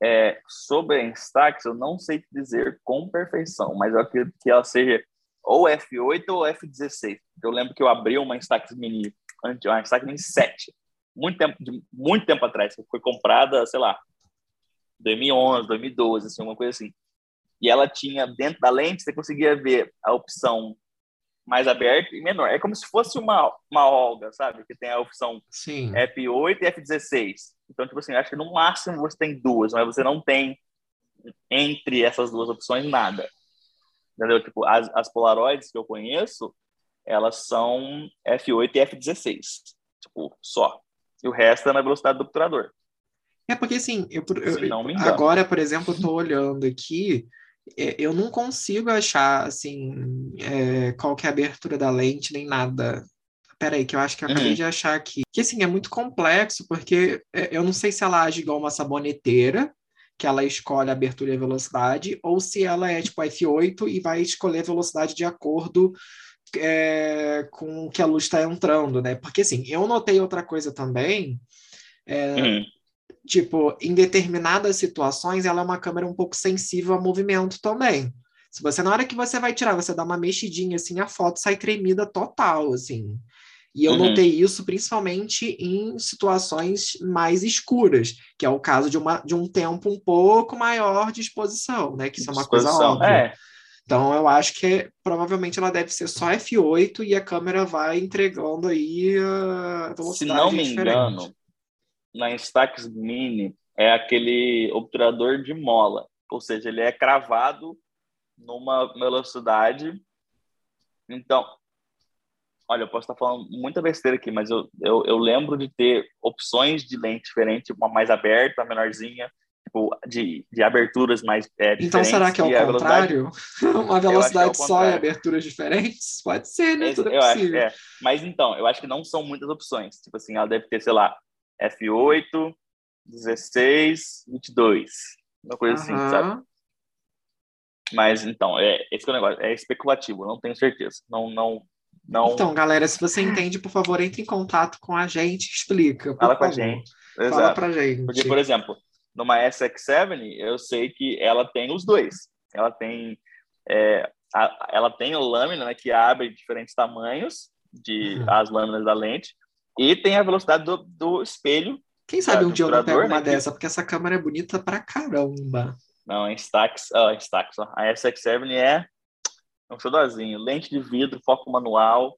é, sobre a Instax, eu não sei dizer com perfeição, mas eu acredito que ela seja ou F8 ou F16. Eu lembro que eu abri uma Instax Mini uma Instax Mini 7, muito tempo, de, muito tempo atrás, que foi comprada, sei lá, 2011, 2012, assim, uma coisa assim. E ela tinha, dentro da lente, você conseguia ver a opção mais aberta e menor. É como se fosse uma, uma Olga, sabe? Que tem a opção Sim. F8 e F16. Então, tipo assim, acho que no máximo você tem duas, mas você não tem entre essas duas opções nada. Entendeu? Tipo, as, as Polaroids que eu conheço, elas são F8 e F16. Tipo, só. E o resto é na velocidade do obturador. É porque assim, eu, eu agora, por exemplo, estou olhando aqui, é, eu não consigo achar assim é, qual que é a abertura da lente nem nada. Peraí, que eu acho que eu acabei uhum. de achar aqui. Que assim, é muito complexo, porque é, eu não sei se ela age igual uma saboneteira, que ela escolhe a abertura e a velocidade, ou se ela é tipo F8 e vai escolher a velocidade de acordo é, com que a luz está entrando, né? Porque assim, eu notei outra coisa também. É, uhum. Tipo, em determinadas situações, ela é uma câmera um pouco sensível a movimento também. Se você, na hora que você vai tirar, você dá uma mexidinha assim, a foto sai tremida total, assim. E eu uhum. notei isso principalmente em situações mais escuras, que é o caso de, uma, de um tempo um pouco maior de exposição, né? Que isso é uma coisa óbvia. É. Então, eu acho que provavelmente ela deve ser só F8 e a câmera vai entregando aí a velocidade Se não me diferente. engano, na Instax Mini é aquele obturador de mola, ou seja, ele é cravado numa velocidade. Então, olha, eu posso estar falando muita besteira aqui, mas eu, eu, eu lembro de ter opções de lente diferente, uma mais aberta, uma menorzinha, tipo, de, de aberturas mais é, Então será que é o contrário? Uma velocidade é só e aberturas diferentes? Pode ser, né? Tudo é possível. Acho, é. Mas então, eu acho que não são muitas opções. Tipo assim, ela deve ter, sei lá, F8, 16, 22. Uma coisa assim, sabe? Mas então, é, esse é o negócio, é especulativo, não tenho certeza. Não, não, não... Então, galera, se você entende, por favor, entre em contato com a gente, explica. Fala com a gente. Exato. Fala pra gente. Porque, por exemplo, numa SX7, eu sei que ela tem os dois. Ela tem, é, a, ela tem a lâmina né, que abre diferentes tamanhos de uhum. as lâminas da lente e tem a velocidade do, do espelho. Quem sabe um dia eu não pego uma né, dessa, porque essa câmera é bonita pra caramba. Não, a Instax, a Instax, ó, a SX7 é É um xodózinho. Lente de vidro, foco manual.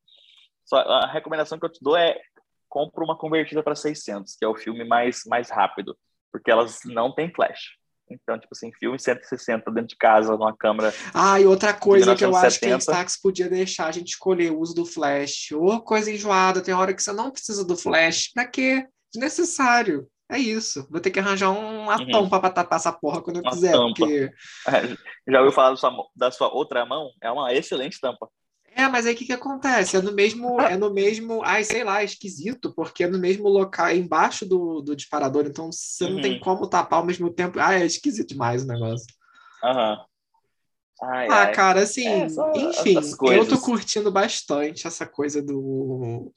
Só, a recomendação que eu te dou é compra uma convertida para 600, que é o filme mais, mais rápido, porque elas não têm flash. Então, tipo assim, filme 160 dentro de casa, numa câmera. Ah, e outra coisa que eu acho que a Instax podia deixar a gente escolher o uso do flash. Ou coisa enjoada, tem hora que você não precisa do flash. Pra quê? Desnecessário. É isso. Vou ter que arranjar uma uhum. tampa para tapar essa porra quando eu uma quiser. Tampa. Porque... Já ouviu falar da sua, da sua outra mão? É uma excelente tampa. É, mas aí o que, que acontece? É no mesmo, é no mesmo, ai, sei lá, é esquisito, porque é no mesmo local, é embaixo do, do disparador, então você uhum. não tem uhum. como tapar ao mesmo tempo. Ah, é esquisito demais o negócio. Aham. Uhum. Ai, ah, ai. cara, assim, é, enfim, eu tô curtindo bastante essa coisa do,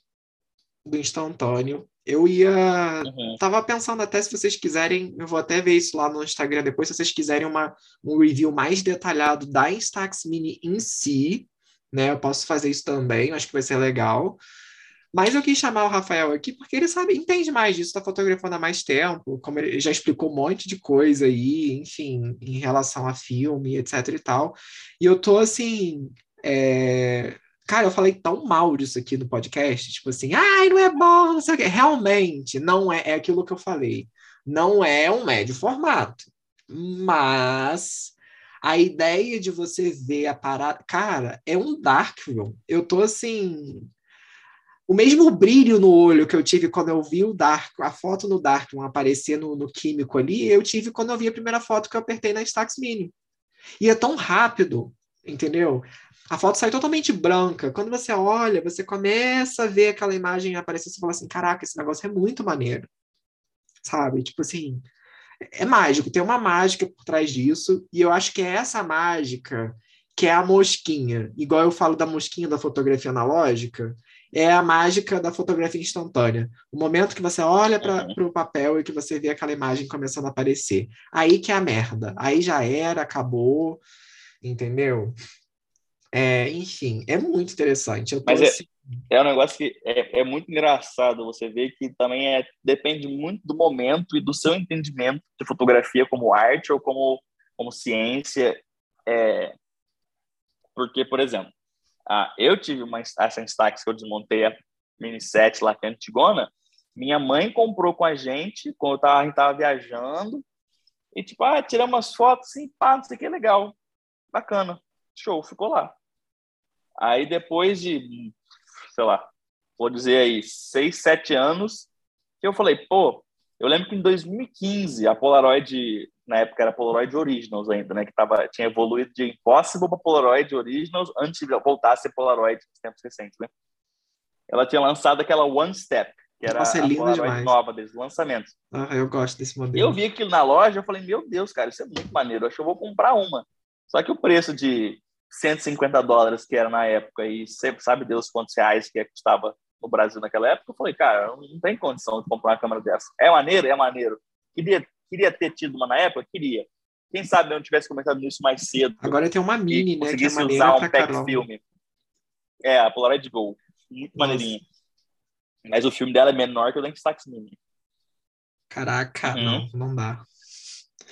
do instantâneo. Eu ia. Uhum. Tava pensando até se vocês quiserem, eu vou até ver isso lá no Instagram depois, se vocês quiserem uma, um review mais detalhado da Instax Mini em si, né? Eu posso fazer isso também, acho que vai ser legal. Mas eu quis chamar o Rafael aqui porque ele sabe, entende mais disso, está fotografando há mais tempo, como ele já explicou um monte de coisa aí, enfim, em relação a filme, etc e tal. E eu tô assim. É... Cara, eu falei tão mal disso aqui no podcast, tipo assim, ai, não é bom, não sei o quê. Realmente, não é, é aquilo que eu falei. Não é um médio formato. Mas a ideia de você ver a parada. Cara, é um Darkroom. Eu tô assim. O mesmo brilho no olho que eu tive quando eu vi o Dark, a foto no Darkroom aparecer no, no químico ali, eu tive quando eu vi a primeira foto que eu apertei na Stax Mini. E é tão rápido, entendeu? A foto sai totalmente branca. Quando você olha, você começa a ver aquela imagem aparecer, você fala assim: caraca, esse negócio é muito maneiro. Sabe? Tipo assim, é mágico, tem uma mágica por trás disso, e eu acho que é essa mágica que é a mosquinha. Igual eu falo da mosquinha da fotografia analógica, é a mágica da fotografia instantânea. O momento que você olha para o papel e que você vê aquela imagem começando a aparecer. Aí que é a merda. Aí já era, acabou, entendeu? É, enfim, é muito interessante. Mas é, assim... é, um negócio que é, é, muito engraçado você ver que também é, depende muito do momento e do seu entendimento de fotografia como arte ou como, como ciência. É, porque, por exemplo, ah, eu tive uma, essa Instax que eu desmontei a Mini 7 lá que é antigona, minha mãe comprou com a gente quando eu tava, a gente tava viajando e tipo, ah, tiramos umas fotos assim, pá, não sei o que, legal, bacana, show, ficou lá. Aí depois de, sei lá, vou dizer aí, seis, sete anos, que eu falei, pô, eu lembro que em 2015 a Polaroid, na época era Polaroid Originals ainda, né, que tava, tinha evoluído de Impossible para Polaroid Originals antes de voltar a ser Polaroid nos tempos recentes, né? Ela tinha lançado aquela One Step, que era Nossa, é a Polaroid demais. nova deles, lançamento. Ah, eu gosto desse modelo. Eu vi aquilo na loja, eu falei, meu Deus, cara, isso é muito maneiro, acho que eu vou comprar uma. Só que o preço de 150 dólares que era na época e sempre sabe Deus quantos reais que custava no Brasil naquela época, eu falei, cara, não tem condição de comprar uma câmera dessa. É maneiro? É maneiro. Queria, queria ter tido uma na época? Queria. Quem sabe eu não tivesse comentado isso mais cedo. Agora tem uma mini, né? Conseguisse que é usar um pack filme. É, a Polaroid Go. Muito Nossa. maneirinha. Mas o filme dela é menor que o Instax Mini. Caraca, uhum. não, não dá.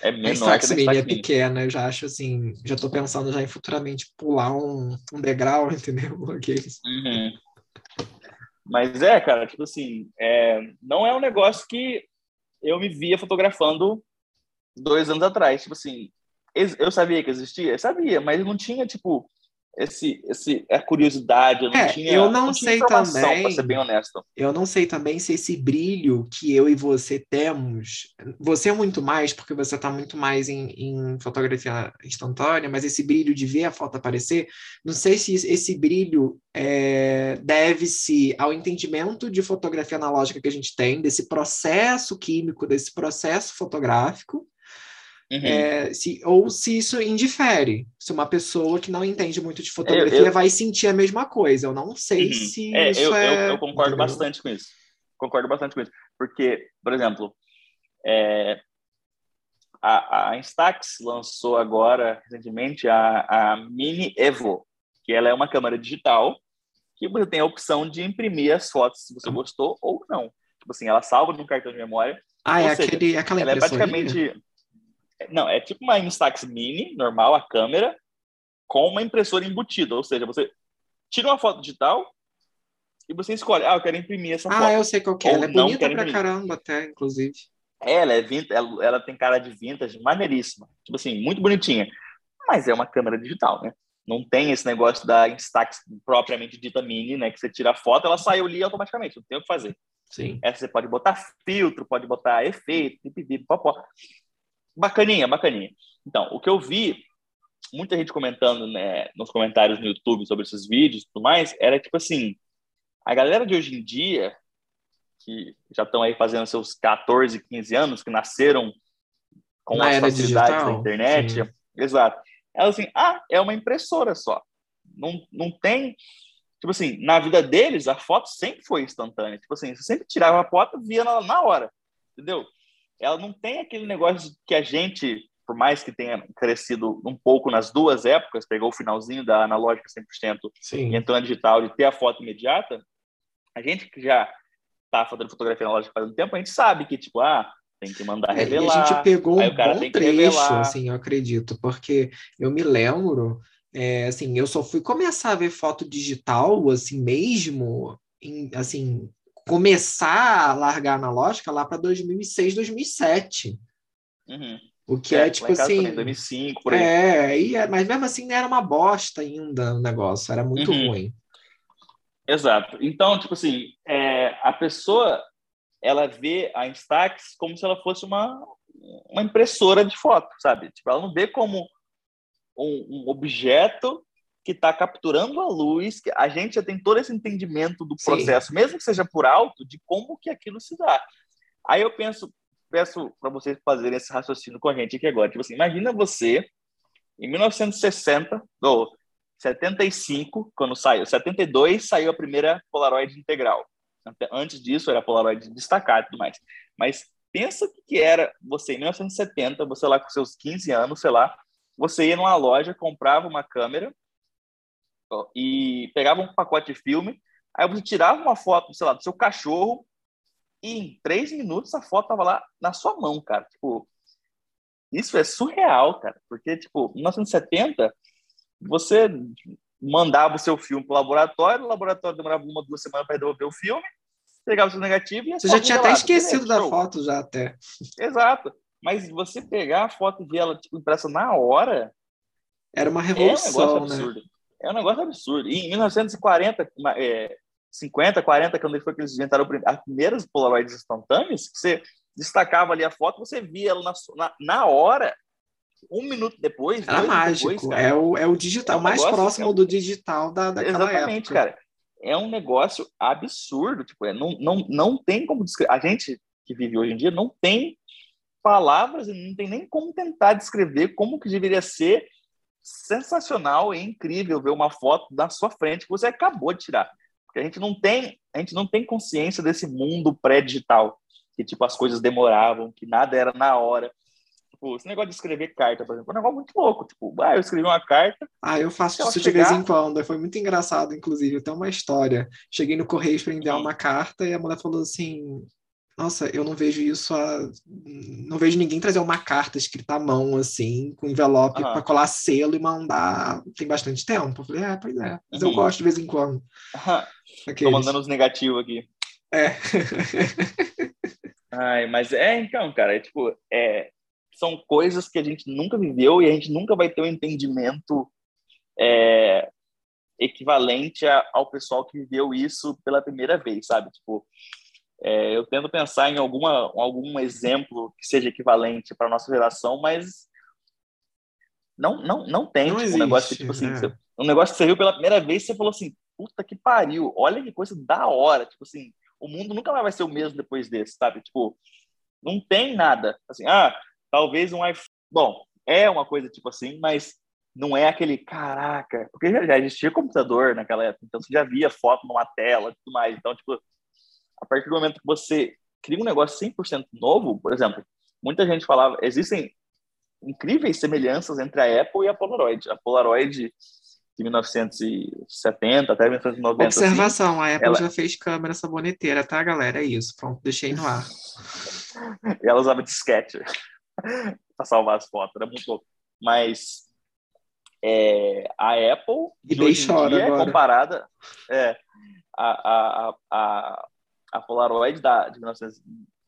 É menor a que a é pequena, eu já acho assim, já tô pensando já em futuramente pular um, um degrau, entendeu? Aqueles. Uhum. Mas é, cara, tipo assim, é, não é um negócio que eu me via fotografando dois anos atrás. Tipo assim, eu sabia que existia? Eu sabia, mas não tinha, tipo, esse, esse, a curiosidade, eu não é, tinha, eu não, não sei também, para ser bem honesto. Eu não sei também se esse brilho que eu e você temos, você é muito mais, porque você está muito mais em, em, fotografia instantânea, mas esse brilho de ver a foto aparecer, não sei se esse brilho é, deve-se ao entendimento de fotografia analógica que a gente tem, desse processo químico, desse processo fotográfico, Uhum. É, se, ou se isso indifere. Se uma pessoa que não entende muito de fotografia eu, eu... vai sentir a mesma coisa. Eu não sei uhum. se é, isso eu, é. Eu, concordo entendeu? bastante com isso. Concordo bastante com isso. Porque, por exemplo, é, a, a Instax lançou agora, recentemente, a, a Mini Evo, que ela é uma câmera digital que você tem a opção de imprimir as fotos se você gostou ou não. Tipo assim, ela salva no cartão de memória. Ah, é seja, aquele, aquela Ela é praticamente não, é tipo uma Instax Mini, normal, a câmera, com uma impressora embutida, ou seja, você tira uma foto digital e você escolhe, ah, eu quero imprimir essa ah, foto. Ah, eu sei qual que é. Ela é bonita pra caramba até, inclusive. Ela é vintage, ela, ela tem cara de vintage, maneiríssima. Tipo assim, muito bonitinha. Mas é uma câmera digital, né? Não tem esse negócio da Instax propriamente dita mini, né? Que você tira a foto, ela saiu ali automaticamente, não tem o que fazer. Sim. Essa você pode botar filtro, pode botar efeito, pipipi, popó. Bacaninha, bacaninha. Então, o que eu vi, muita gente comentando né, nos comentários no YouTube sobre esses vídeos e tudo mais, era tipo assim, a galera de hoje em dia, que já estão aí fazendo seus 14, 15 anos, que nasceram com Na as facilidades da internet, sim. exato. Ela assim, ah, é uma impressora só. Não, não tem tipo assim, na vida deles, a foto sempre foi instantânea. Tipo assim, você sempre tirava a foto, via na, na hora, entendeu? Ela não tem aquele negócio que a gente, por mais que tenha crescido um pouco nas duas épocas, pegou o finalzinho da analógica 100% Sim. e entrou na digital de ter a foto imediata, a gente que já tá fazendo fotografia analógica faz um tempo, a gente sabe que, tipo, ah, tem que mandar É, e revelar. a gente pegou um bom trecho, assim, eu acredito, porque eu me lembro, é, assim, eu só fui começar a ver foto digital, assim, mesmo, em, assim, começar a largar analógica lá para 2006, 2007. Uhum. O que É, é, tipo assim. também, 2005, por aí. É, e é- mas mesmo assim era uma bosta ainda o negócio, era muito Uhum. ruim. Exato. Então, tipo assim, é, a pessoa ela vê a Instax como se ela fosse uma, uma impressora de foto, sabe? Tipo, ela não vê como um, um objeto que está capturando a luz, que a gente já tem todo esse entendimento do Sim. processo, mesmo que seja por alto, de como que aquilo se dá. Aí eu penso, peço para vocês fazerem esse raciocínio com a gente aqui agora. Tipo assim, imagina você em 1960 ou 75, quando saiu, 72 saiu a primeira Polaroid integral. Ante- Antes disso era Polaroid destacado e tudo mais. Mas pensa que era você em 1970, você lá com seus 15 anos, sei lá, você ia numa loja, comprava uma câmera e pegava um pacote de filme, aí você tirava uma foto, sei lá, do seu cachorro e em três minutos a foto tava lá na sua mão, cara. Tipo, isso é surreal, cara, porque, tipo, em 1970, você mandava o seu filme pro laboratório, o laboratório demorava uma, duas semanas para devolver o filme, pegava o seu negativo e Você já tinha até esquecido Beleza, da show. foto já até. Exato. Mas você pegar a foto e ver ela tipo, impressa na hora, Era uma é um revolução, né? É um negócio absurdo. E em 1940, uma- é, 50, 40, quando foi que eles inventaram as primeiras Polaroids instantâneas, que você destacava ali a foto, você via ela na, na, hora, um minuto depois, Era mágico. depois, cara. é, o, é o digital, É um mais negócio- próximo um- do digital da, daquela Exatamente, época. cara. É um negócio absurdo. Tipo, é, não, não, não tem como descrever. A gente que vive hoje em dia não tem palavras e não tem nem como tentar descrever como que deveria ser sensacional e incrível ver uma foto da sua frente que você acabou de tirar. Porque a gente não tem, a gente não tem consciência desse mundo pré-digital, que tipo as coisas demoravam, que nada era na hora. Tipo, esse negócio de escrever carta, por exemplo, é um negócio muito louco. Tipo, ah, eu escrevi uma carta, Ah, eu faço isso de chegar- vez em quando. Foi muito engraçado, inclusive. Tem uma história. Cheguei no Correios para enviar uma carta e a mulher falou assim: Nossa, eu não vejo isso há... Não vejo ninguém trazer uma carta escrita à mão, assim, com envelope Aham. para colar selo e mandar. Tem bastante tempo. Eu falei: É, pois é. Mas eu gosto de vez em quando. tô mandando os negativos aqui. É. Ai, mas é, então, cara, é tipo, é, são coisas que a gente nunca viveu e a gente nunca vai ter um entendimento é, equivalente a- ao pessoal que viveu isso pela primeira vez, sabe? Tipo, é, eu tento pensar em alguma, algum exemplo que seja equivalente para nossa geração, mas não, não, não tem Não tipo, um negócio que, existe, tipo assim, é. você- um negócio que você viu pela primeira vez e você falou assim, puta que pariu, olha que coisa da hora, tipo assim, o mundo nunca mais vai ser o mesmo depois desse, sabe? Tipo, não tem nada. Assim, ah, talvez um iPhone. Bom, é uma coisa tipo assim, mas não é aquele caraca, porque já, já existia computador naquela época, então você já via foto numa tela e tudo mais. Então, tipo, a partir do momento que você cria um negócio 100% novo, por exemplo, muita gente falava, existem incríveis semelhanças entre a Apple e a Polaroid. A Polaroid de 1970 até 1990. assim, Observação: a Apple ela- já fez câmera saboneteira, tá, galera? É isso. Pronto, deixei no ar. E ela usava disquete para salvar as fotos, era muito louco. Mas é, a Apple e de hoje em dia é comparada é, a, a, a, a Polaroid da, de 1900,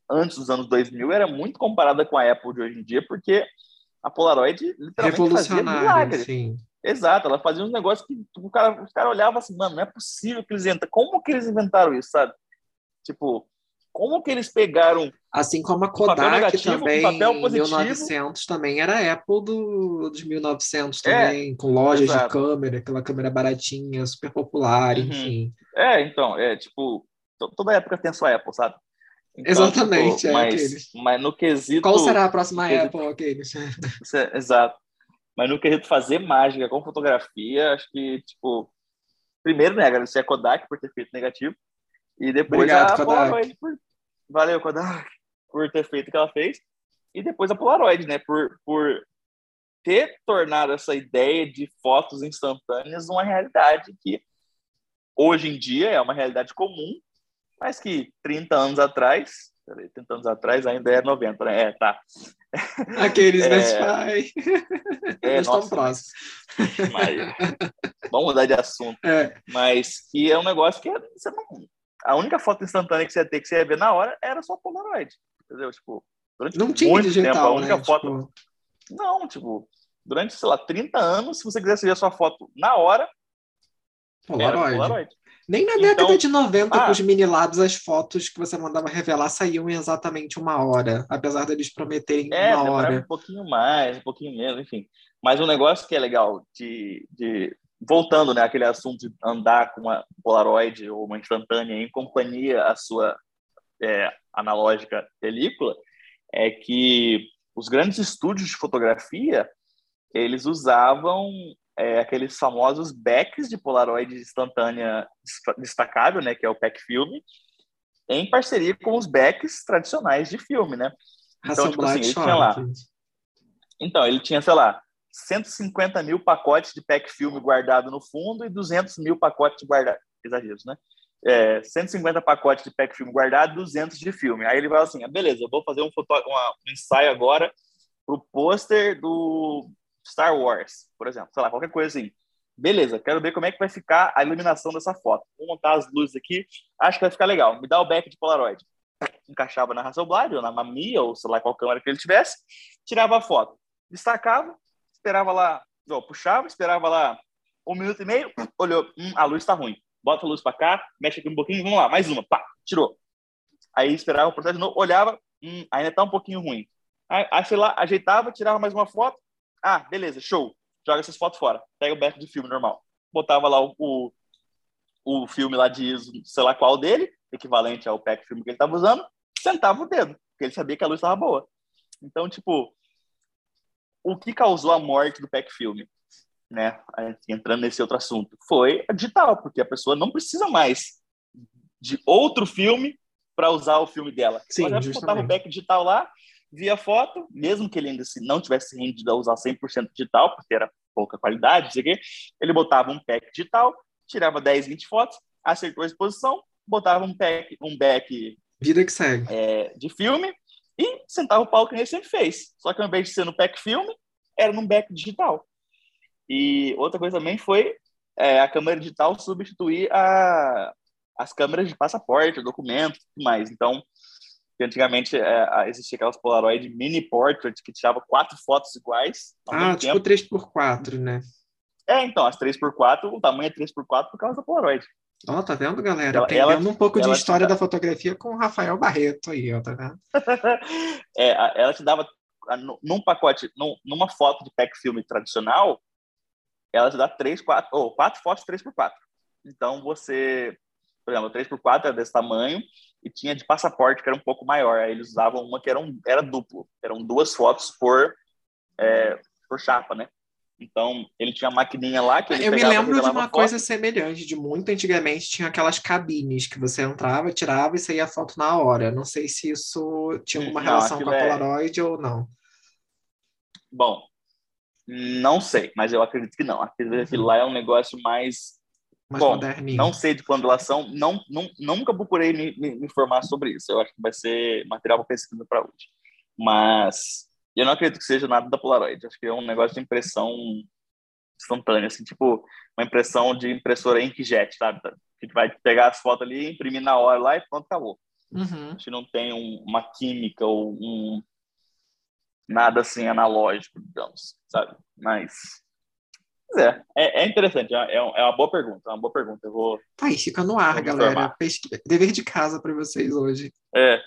antes dos anos 2000 era muito comparada com a Apple de hoje em dia, porque a Polaroid literalmente fazia milagre. Sim. Exato, ela fazia uns negócios que o cara, os caras olhavam assim, mano, não é possível que eles inventaram. Como que eles inventaram isso, sabe? Tipo, como que eles pegaram. Assim como a Kodak negativo, também, papel positivo. 1900 também era Apple do, dos 1900 é, também, é, com lojas exato. de câmera, aquela câmera baratinha, super popular, uhum. enfim. É, então, é tipo, toda época tem a sua Apple, sabe? Então, Exatamente, tipo, é mas, mas no quesito. Qual será a próxima quesito, Apple, aqueles? É, exato. Mas no quesito fazer mágica com fotografia, acho que, tipo, primeiro, né, agradecer a Kodak por ter feito negativo. E depois Obrigado, a Kodak. Polaroid por... Valeu, Kodak, por ter feito o que ela fez. E depois a Polaroid, né, por, por ter tornado essa ideia de fotos instantâneas uma realidade que hoje em dia é uma realidade comum, mas que 30 anos atrás, 30 anos atrás ainda é 90, né? É, tá. Aqueles é, meus pais. É, nossa, próximos. Mas, vamos mudar de assunto. É. Mas que é um negócio que você não, a única foto instantânea que você ia ter que você ia ver na hora era só Polaroid. Entendeu? Tipo, durante não tinha muito digital, tempo, a única né? foto. Tipo... Não, tipo, durante, sei lá, 30 anos, se você quisesse ver a sua foto na hora, Polaroid. Polaroid. Nem na década então, de 90, ah, com os mini labs, as fotos que você mandava revelar saíam em exatamente uma hora, apesar deles prometerem é, uma hora. um pouquinho mais, um pouquinho menos, enfim. Mas um negócio que é legal de, de voltando né, àquele assunto de andar com uma Polaroid ou uma instantânea em companhia a sua é, analógica película, é que os grandes estúdios de fotografia eles usavam é, aqueles famosos backs de Polaroid instantânea destacável, né, que é o pack filme, em parceria com os backs tradicionais de filme, né? Então, tipo assim, ele tinha lá. Então, ele tinha, sei lá, 150 mil pacotes de pack filme guardado no fundo e 200 mil pacotes guardados. Exageros, né? É, 150 pacotes de pack filme guardado, 200 de filme. Aí ele vai assim: ah, beleza, eu vou fazer um, foto... Uma, um ensaio agora pro pôster do Star Wars, por exemplo, sei lá, qualquer coisa assim. Beleza, quero ver como é que vai ficar a iluminação dessa foto. Vou montar as luzes aqui, acho que vai ficar legal. Me dá o back de Polaroid. Encaixava na Hasselblad, ou na Mamiya, ou sei lá qual câmera que ele tivesse, tirava a foto. Destacava, esperava lá, ó, puxava, esperava lá um minuto e meio, olhou, hum, a luz está ruim. Bota a luz para cá, mexe aqui um pouquinho, vamos lá, mais uma, pá, tirou. Aí esperava o processo de novo, olhava, hum, ainda está um pouquinho ruim. Aí, sei lá, ajeitava, tirava mais uma foto, ah, beleza, show. Joga essas fotos fora. Pega o back de filme normal. Botava lá o, o, o filme lá de sei lá qual dele, equivalente ao pack filme que ele estava usando, sentava o dedo, porque ele sabia que a luz estava boa. Então, tipo, o que causou a morte do pack filme, né? Entrando nesse outro assunto, foi a digital, porque a pessoa não precisa mais de outro filme para usar o filme dela. Sim, Mas ela botava o back digital lá, via foto, mesmo que ele ainda se não tivesse rendido a usar 100% digital, porque era pouca qualidade, sei quê, ele botava um pack digital, tirava 10, 20 fotos, acertou a exposição, botava um pack, um back Vida que segue. É, de filme e sentava o palco que ele sempre fez. Só que ao invés de ser no pack filme, era num back digital. E outra coisa também foi é, a câmera digital substituir a, as câmeras de passaporte, documento e tudo mais. Então, que antigamente é, existia aquelas Polaroid mini portrait que tirava quatro fotos iguais. Ah, tipo tempo. 3x4, né? É, então, as 3x4, o tamanho é 3x4 por causa da Polaroid. Ó, oh, tá vendo, galera? Ela, Aprendendo ela, um pouco de história da fotografia com o Rafael Barreto aí, ó, tá vendo? é, ela te dava, num pacote, num, numa foto de pack filme tradicional, ela te dá três, quatro, ou quatro fotos 3x4. Então, você, por exemplo, 3x4 é desse tamanho, e tinha de passaporte que era um pouco maior. Aí eles usavam uma que era, um, era duplo, eram duas fotos por, é, por chapa, né? Então, ele tinha uma maquininha lá que ele Eu me lembro de uma foto. coisa semelhante, de muito antigamente tinha aquelas cabines que você entrava, tirava e saía a foto na hora. Não sei se isso tinha alguma não, relação com a é Polaroid é... ou não. Bom, não sei, mas eu acredito que não. Acredito que uhum. lá é um negócio mais mais Bom, moderninho. Não sei de quando não, não, nunca procurei me, me, me, informar sobre isso. Eu acho que vai ser material para pesquisa para hoje. Mas eu não acredito que seja nada da Polaroid. Acho que é um negócio de impressão instantâneo, assim, tipo uma impressão de impressora inkjet, sabe? Que vai pegar as fotos ali, imprimir na hora lá e pronto, acabou. Uhum. A gente não tem um, uma química ou um nada assim analógico, digamos, sabe? Mas é, é, é interessante, é, é, uma boa pergunta, é uma boa pergunta. Eu vou. Tá aí, fica no ar, galera. Pesqu... Dever de casa para vocês hoje. É.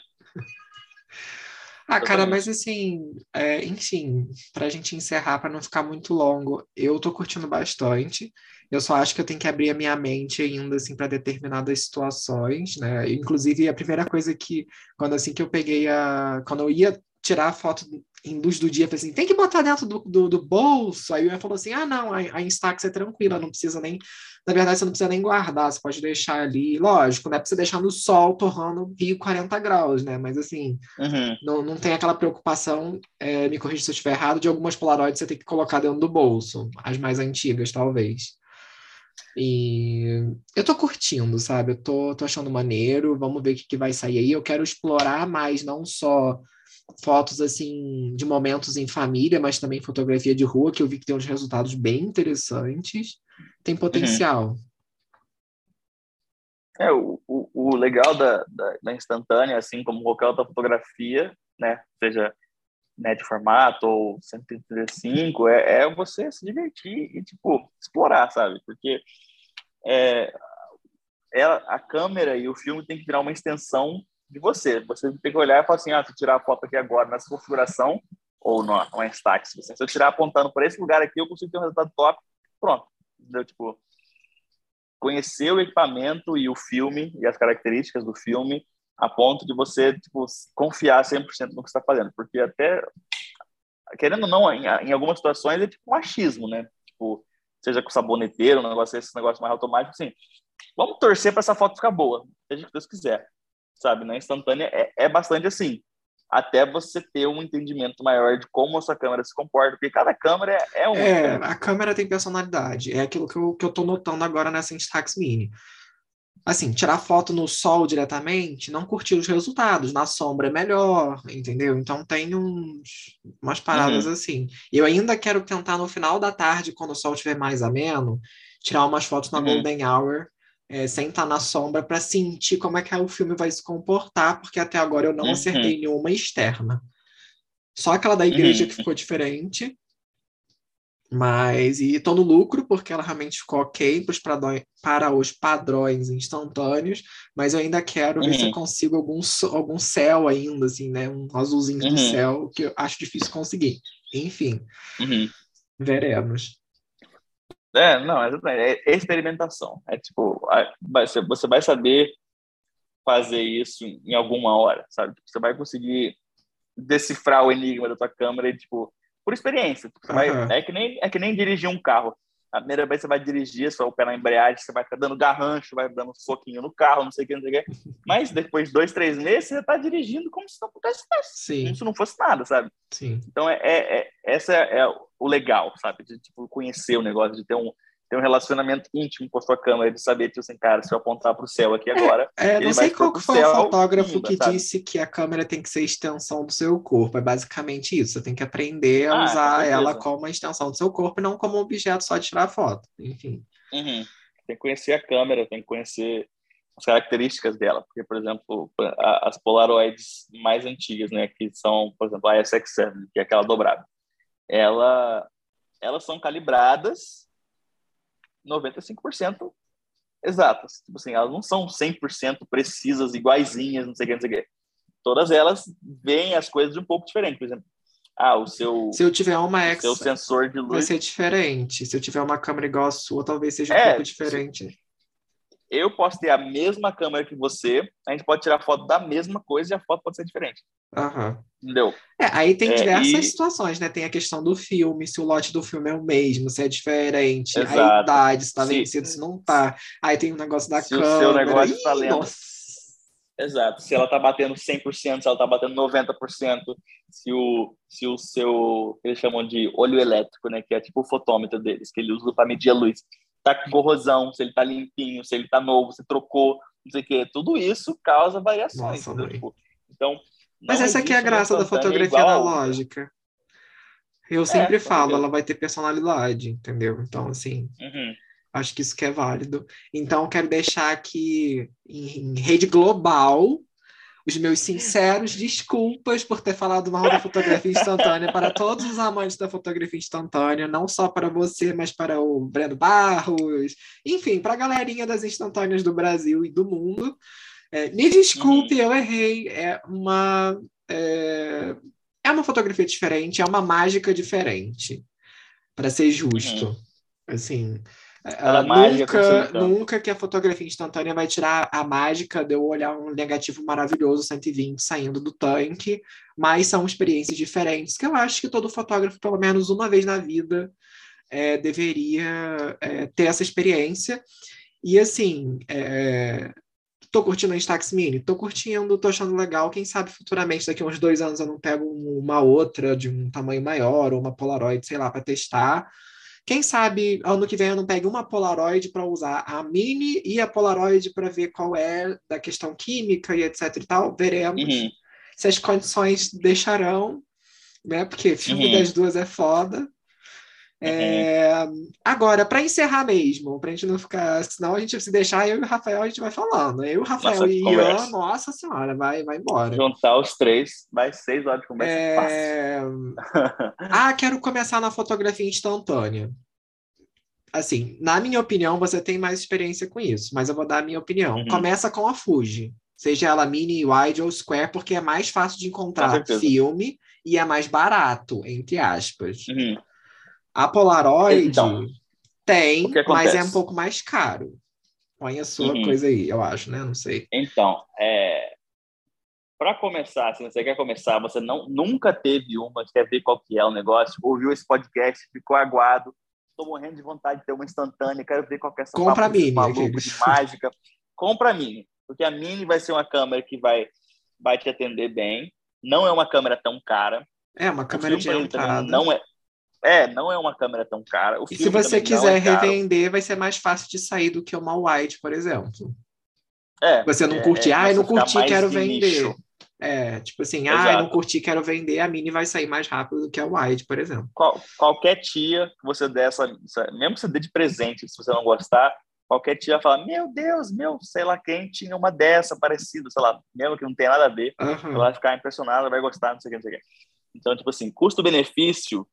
ah, cara, mas assim, é, enfim, para a gente encerrar, para não ficar muito longo, eu tô curtindo bastante. Eu só acho que eu tenho que abrir a minha mente ainda, assim, para determinadas situações, né? Inclusive, a primeira coisa que, quando assim que eu peguei a. Quando eu ia tirar a foto em luz do dia, falei assim, tem que botar dentro do, do, do bolso. Aí o Ian falou assim, ah, não, a, a Instax é tranquila, não precisa nem, na verdade, você não precisa nem guardar, você pode deixar ali, lógico, não é pra você deixar no sol torrando Rio 40 graus, né? Mas assim, uhum. não, não tem aquela preocupação, é, me corrija se eu estiver errado, de algumas Polaroids você tem que colocar dentro do bolso, as mais antigas, talvez. E eu tô curtindo, sabe? Eu tô, tô achando maneiro, vamos ver o que, que vai sair aí. Eu quero explorar mais, não só fotos assim de momentos em família, mas também fotografia de rua, que eu vi que tem uns resultados bem interessantes. Tem uhum. potencial. Uhum. É, o, o, o legal da, da, da, instantânea, assim como qualquer outra fotografia, né, seja né, de formato ou 135, é, é você se divertir e, tipo, explorar, sabe? Porque é, é, a câmera e o filme tem que virar uma extensão de você. Você tem que olhar e falar assim, ah, se eu tirar a foto aqui agora nessa configuração, ou no, no Instax, se eu tirar apontando para esse lugar aqui, eu consigo ter um resultado top, pronto. Entendeu? Tipo, conhecer o equipamento e o filme e as características do filme a ponto de você tipo, confiar 100% no que está fazendo. Porque até, querendo ou não, em, em, algumas situações é tipo um achismo, né? Tipo, seja com saboneteiro, um negócio, esse negócio mais automático, assim, vamos torcer para essa foto ficar boa, seja o que Deus quiser sabe? Na instantânea é, é bastante assim, até você ter um entendimento maior de como a sua câmera se comporta, porque cada câmera é, um. É, a câmera tem personalidade. É aquilo que eu, que eu tô notando agora nessa Instax Mini. Assim, tirar foto no sol diretamente, não curtir os resultados. Na sombra é melhor, entendeu? Então tem uns, umas paradas uhum. assim. Eu ainda quero tentar no final da tarde, quando o sol estiver mais ameno, tirar umas fotos na uhum. Golden Hour é, sem estar na sombra para sentir como é que o filme vai se comportar, porque até agora eu não uhum. acertei nenhuma externa. Só aquela da igreja uhum. que ficou diferente. Mas, e tô no lucro, porque ela realmente ficou ok para os padrões instantâneos, mas eu ainda quero uhum. ver se eu uhum. consigo algum, algum céu ainda, assim, né? Um azulzinho do uhum. céu, que eu acho difícil conseguir. Enfim, uhum. veremos. É, não, é experimentação. É tipo, você vai saber fazer isso em alguma hora, sabe? Você vai conseguir decifrar o enigma da tua câmera e, tipo, por experiência. Vai, uhum. é, que nem, é que nem dirigir um carro. A primeira vez você vai dirigir, só o pé na embreagem, você vai ficar dando garrancho, vai dando um soquinho no carro, não sei o que, não sei o que. Mas depois de dois, três meses, você está dirigindo como se não pudesse Sim. como se não fosse nada, sabe? Sim. Então, é, é, é essa é o legal, sabe? De tipo, conhecer o negócio, de ter um, ter um relacionamento íntimo com a sua câmera, de saber, tipo assim, cara, se eu apontar para o céu aqui agora. É, é não sei qual foi o fotógrafo que sabe? disse que a câmera tem que ser extensão do seu corpo. É basicamente isso. Você tem que aprender a ah, usar ela como uma extensão do seu corpo e não como um objeto só de tirar foto. Enfim. Uhum. Tem que conhecer a câmera, tem que conhecer as características dela, porque, por exemplo, as Polaroids mais antigas, né, que são, por exemplo, a SX7, que é aquela dobrada, ela, elas são calibradas 95% exatas. Tipo assim, elas não são 100% precisas, iguaizinhas, não sei o que, não sei o que. Todas elas veem as coisas um pouco diferente. Por exemplo, ah, o seu. Se eu tiver uma X, seu sensor de luz. Vai ser diferente. Se eu tiver uma câmera igual a sua, talvez seja um é, pouco diferente. Eu posso ter a mesma câmera que você, a gente pode tirar foto da mesma coisa e a foto pode ser diferente. Uhum. Entendeu? É, aí tem é, diversas e... situações, né? Tem a questão do filme, se o lote do filme é o mesmo, se é diferente, Exato. a idade, se tá vencido, se não tá. Aí tem o negócio da se câmera. Se o seu negócio Ih, tá lendo. Nossa. Exato. Se ela tá batendo 100%, se ela tá batendo 90%, se o, se o seu, eles chamam de olho elétrico, né? Que é tipo o fotômetro deles, que ele usa para medir a luz. Tá com corrosão, se ele tá limpinho, se ele tá novo, se trocou, não sei o quê. Tudo isso causa variações. Nossa, tipo, então, mas essa aqui é a graça da fotografia analógica. Eu sempre é, falo, ela vai ter personalidade, entendeu? Então, assim, uhum. acho que isso que é válido. Então, quero deixar aqui em, em rede global os meus sinceros desculpas por ter falado mal da fotografia instantânea para todos os amantes da fotografia instantânea, não só para você, mas para o Breno Barros, enfim, para a galerinha das instantâneas do Brasil e do mundo. É, me desculpe, uhum. eu errei. É uma. É, é uma fotografia diferente, é uma mágica diferente, para ser justo. Uhum. Assim, uh, nunca, nunca que a fotografia instantânea vai tirar a mágica de eu olhar um negativo maravilhoso 120 saindo do tanque, mas são experiências diferentes que eu acho que todo fotógrafo, pelo menos uma vez na vida, é, deveria é, ter essa experiência. E assim, é, Tô curtindo a Instax Mini? Tô curtindo, tô achando legal. Quem sabe futuramente, daqui a uns dois anos, eu não pego uma outra de um tamanho maior, ou uma Polaroid, sei lá, para testar. Quem sabe ano que vem eu não pegue uma Polaroid para usar a Mini e a Polaroid para ver qual é da questão química e etc e tal. Veremos uhum. se as condições deixarão, né? Porque filme uhum. das duas é foda. É, agora, para encerrar mesmo, para a gente não ficar. Senão a gente se deixar, eu e o Rafael a gente vai falando. Eu, o Rafael nossa, e Ian, nossa senhora, vai, vai embora. Juntar os três, vai seis horas de conversa é... ah, quero começar na fotografia instantânea. Assim, na minha opinião, você tem mais experiência com isso, mas eu vou dar a minha opinião. Uhum. Começa com a Fuji, seja ela mini, wide ou square, porque é mais fácil de encontrar filme e é mais barato, entre aspas. Uhum. A Polaroid então, tem, mas é um pouco mais caro. Põe a sua uhum. coisa aí, eu acho, né? Não sei. Então, é... para começar, se você quer começar, você não nunca teve uma, quer ver qual que é o negócio, ouviu esse podcast, ficou aguado, estou morrendo de vontade de ter uma instantânea, quero ver qual que é essa Compra a Mini, maluco de mágica. Compra a Mini, porque a Mini vai ser uma câmera que vai, vai te atender bem, não é uma câmera tão cara. É, uma câmera de entrada. Não é, é, não é uma câmera tão cara. O e se você quiser é revender, vai ser mais fácil de sair do que uma wide, por exemplo. É. Você não é, curte, é, ah, não curti, quero vender. É, tipo assim, Exato. ah, não curti, quero vender, a mini vai sair mais rápido do que a wide, por exemplo. Qual, qualquer tia que você der essa, mesmo que você dê de presente, se você não gostar, qualquer tia vai falar, meu Deus, meu, sei lá quem tinha uma dessa parecida, sei lá, mesmo que não tenha nada a ver, uhum. ela vai ficar impressionada, vai gostar, não sei o que, não sei o que. Então, tipo assim, custo-benefício,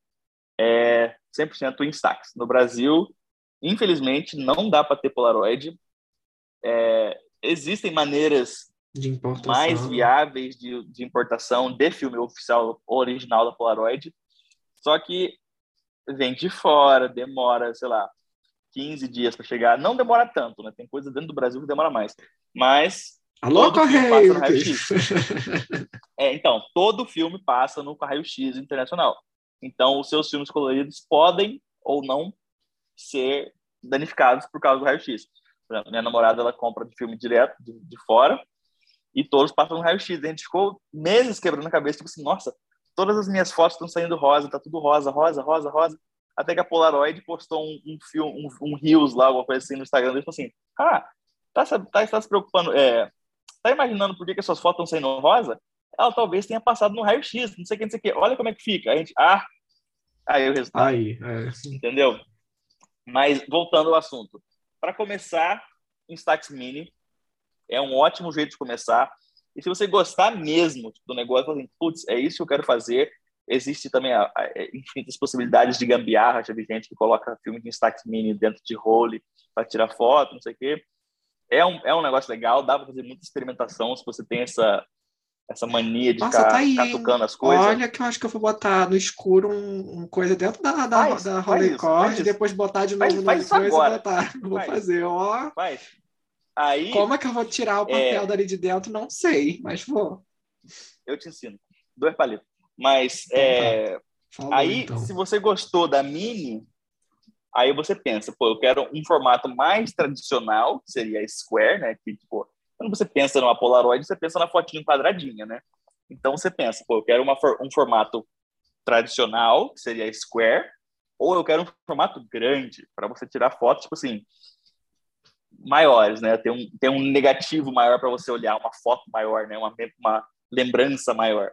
é 100% Instax. No Brasil, infelizmente, não dá para ter Polaroid. É, existem maneiras mais viáveis de, de, importação de filme oficial original da Polaroid, só que vem de fora, demora, sei lá, 15 dias para chegar. Não demora tanto, né? Tem coisa dentro do Brasil que demora mais. Mas. Alô, Correio! é, então, todo filme passa no raio-x internacional. Então, os seus filmes coloridos podem ou não ser danificados por causa do raio-x. Minha namorada, ela compra de filme direto de, de fora e todos passam no raio-x. A gente ficou meses quebrando a cabeça, tipo assim, nossa, todas as minhas fotos estão saindo rosa, tá tudo rosa, rosa, rosa, rosa. Até que a Polaroid postou um, um filme, um, um Reels lá, alguma coisa assim no Instagram, e falou assim, ah, tá, tá, tá se preocupando, é, tá imaginando por que, que as suas fotos estão saindo rosa? Ela talvez tenha passado no raio-x, não sei o que, não sei o que. Olha como é que fica. A gente, ah, aí o resultado. Aí, é. Entendeu? Mas voltando ao assunto. Para começar, Instax Mini é um ótimo jeito de começar. E se você gostar mesmo do negócio, assim, putz, é isso que eu quero fazer. Existe também a, a, é, infinitas possibilidades de gambiarra. Já vi gente que coloca filme de Instax Mini dentro de role para tirar foto, não sei o quê. É um, é um negócio legal, dá para fazer muita experimentação se você tem essa, essa mania de Nossa, ficar, tá aí, ficar tocando as coisas. Olha que eu acho que eu vou botar no escuro um, um coisa dentro da, da, faz, da Holycord, depois botar de novo faz, faz coisa e botar. Vou fazer, ó. Faz. Aí, Como é que eu vou tirar o papel é... dali de dentro? Não sei, mas vou. Eu te ensino. Dois palitos. Mas então, é... tá. Falou, aí, então. se você gostou da mini, aí você pensa, pô, eu quero um formato mais tradicional, que seria Square, né? Que, tipo, quando você pensa numa Polaroid, você pensa na fotinho quadradinha, né? Então você pensa, pô, eu quero uma, um formato tradicional, que seria square, ou eu quero um formato grande, para você tirar fotos, tipo assim, maiores, né? Tem um, tem um negativo maior para você olhar, uma foto maior, né? Uma, uma lembrança maior.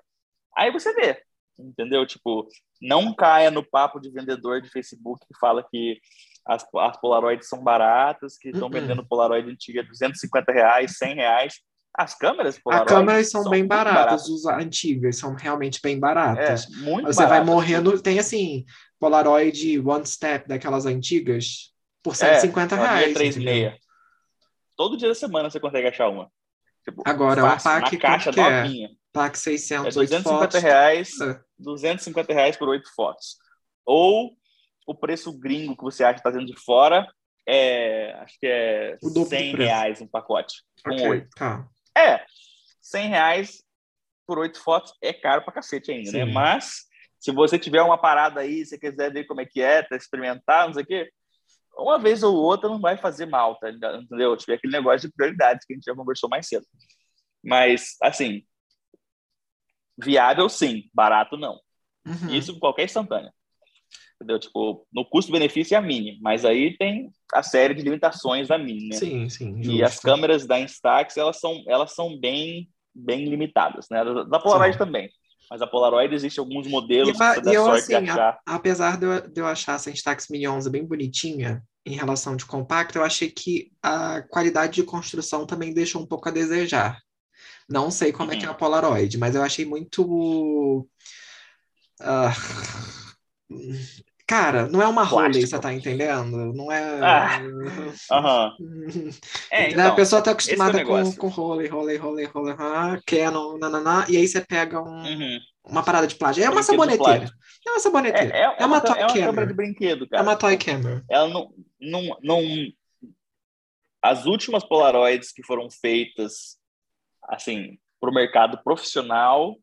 Aí você vê. Entendeu? Tipo, não caia no papo de vendedor de Facebook que fala que as, as Polaroids são baratas, que estão uh -uh. vendendo Polaroid antiga 250 reais, 100 reais. As câmeras Polaroid As câmeras são, são bem baratas, baratas, as antigas são realmente bem baratas. É, muito Você baratas. vai morrendo, tem assim, Polaroid One Step daquelas antigas por 150 é, reais. 3,6. Todo dia da semana você consegue achar uma. Tipo, Agora, fácil, uma PAC, caixa que é? novinha. É? PAC 600, é 250 fotos. reais, 250 é. reais por oito fotos. Ou o preço gringo que você acha que está dentro de fora é, acho que é 100 reais um pacote com okay, oito. Tá. É, 100 reais por oito fotos é caro pra cacete ainda, né? Sim. né? Mas se você tiver uma parada aí, se quiser ver como é que é, tá, experimentar, não sei o quê, uma vez ou outra não vai fazer mal, tá? Entendeu? Tiver aquele negócio de prioridades que a gente já conversou mais cedo. Mas, assim, viável sim, barato não. Uhum. Isso em qualquer instantânea. Entendeu? Tipo, no custo-benefício é a Mini, mas aí tem a série de limitações da Mini, né? Sim, sim. Justo. E as câmeras da Instax, elas são, elas são bem, bem limitadas, né? Da Polaroid sim. também. Mas a Polaroid existe alguns modelos e, que eu, sorte assim. A, apesar de eu, de eu achar essa Instax Mini 11 bem bonitinha, em relação de compacto, eu achei que a qualidade de construção também deixou um pouco a desejar. Não sei como uhum. é que é a Polaroid, mas eu achei muito. Uh... Cara, não é uma rolê, você tá entendendo? Não é. Ah, uhum. é, então, a pessoa tá acostumada é com, com rolê, rolê, rolê, rolê, ah, Canon, nananá, e aí você pega um, uhum. uma parada de plástico. É uma saboneteira. É uma saboneteira. É, é, é uma, toy é uma câmera de brinquedo, cara. É uma toy camera. Ela não, não, não. As últimas Polaroids que foram feitas, assim, para o mercado profissional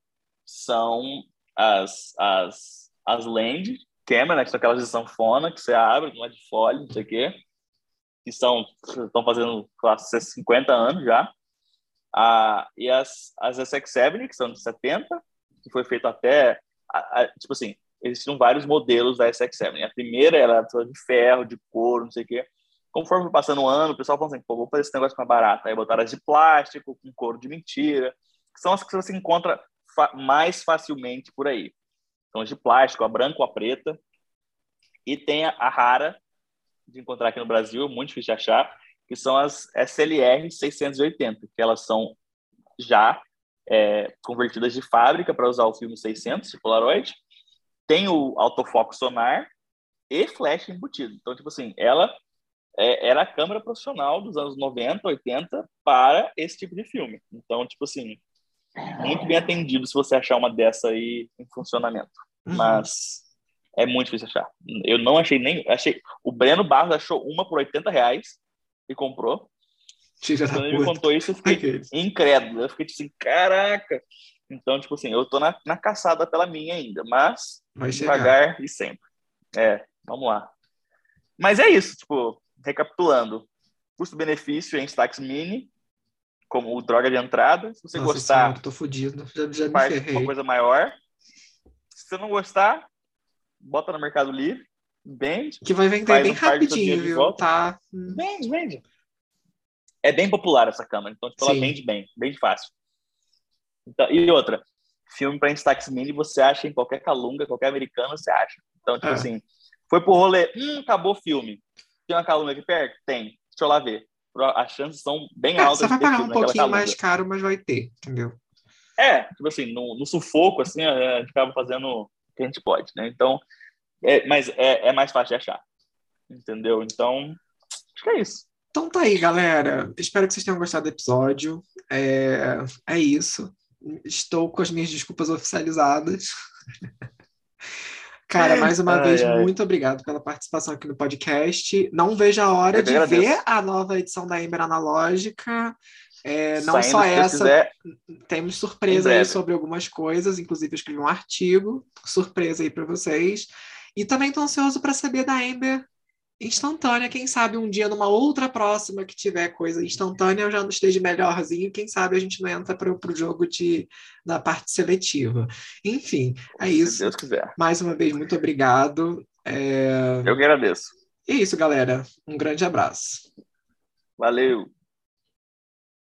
são as, as, as Land Camera, né, que são aquelas de sanfona que você abre, não é de folha, não sei o quê, que são, estão fazendo quase 50 anos já. Ah, e as, as SX7, que são de 70, que foi feito até, a, a, tipo assim, existiam vários modelos da SX7. A primeira era de ferro, de couro, não sei o quê. Conforme passando o ano, o pessoal falou assim, pô, vou fazer esse negócio mais barato. Aí botaram as de plástico, com couro de mentira, que são as que você encontra fa mais facilmente por aí. São as de plástico, a branca ou a preta. E tem a, a rara, de encontrar aqui no Brasil, muito difícil de achar, que são as SLR 680, que elas são já é, convertidas de fábrica para usar o filme 600 de Polaroid. Tem o autofoco sonar e flash embutido. Então, tipo assim, ela é, era a câmera profissional dos anos 90, 80 para esse tipo de filme. Então, tipo assim, muito bem atendido se você achar uma dessa aí em funcionamento. Uhum. Mas é muito difícil achar. Eu não achei nem. Achei. O Breno Barros achou uma por 80 reais e comprou. Quando ele contou isso, eu fiquei incrédulo. Eu fiquei tipo assim, caraca. Então, tipo assim, eu tô na, na caçada pela minha ainda, mas devagar e sempre. É, vamos lá. Mas é isso, tipo, recapitulando. Custo-benefício em Stax Mini, como o droga de entrada. Se você Nossa gostar, senhora, tô fudido. Já, já faz uma coisa maior. Se você não gostar, bota no Mercado Livre, vende. Que vai vender bem um rapidinho, viu? Tá. Vende, vende. É bem popular essa câmera, então tipo, ela vende bem, bem fácil. Então, e outra, filme para Instax Mini você acha em qualquer calunga, qualquer americano você acha. Então, tipo é. assim, foi pro rolê, hum, acabou o filme. Tem uma calunga aqui perto? Tem. Deixa eu lá ver. As chances são bem é, altas. Você vai pagar um pouquinho mais caro, mas vai ter, entendeu? É, tipo assim, no, no sufoco, assim, a gente acaba fazendo o que a gente pode, né? Então, é, mas é, é mais fácil de achar, entendeu? Então, acho que é isso. Então tá aí, galera. Espero que vocês tenham gostado do episódio. É, é isso. Estou com as minhas desculpas oficializadas. Cara, mais uma ai, vez, ai. muito obrigado pela participação aqui no podcast. Não vejo a hora de agradeço. ver a nova edição da Ember Analógica. É, não Saindo, só essa, quiser, temos surpresa aí sobre algumas coisas, inclusive eu escrevi um artigo, surpresa aí para vocês. E também estou ansioso para saber da Ember instantânea, quem sabe um dia numa outra próxima que tiver coisa instantânea eu já não esteja melhorzinho, quem sabe a gente não entra para o jogo de, da parte seletiva. Enfim, é isso. Se Deus quiser. Mais uma vez, muito obrigado. É... Eu que agradeço. É isso, galera. Um grande abraço. Valeu.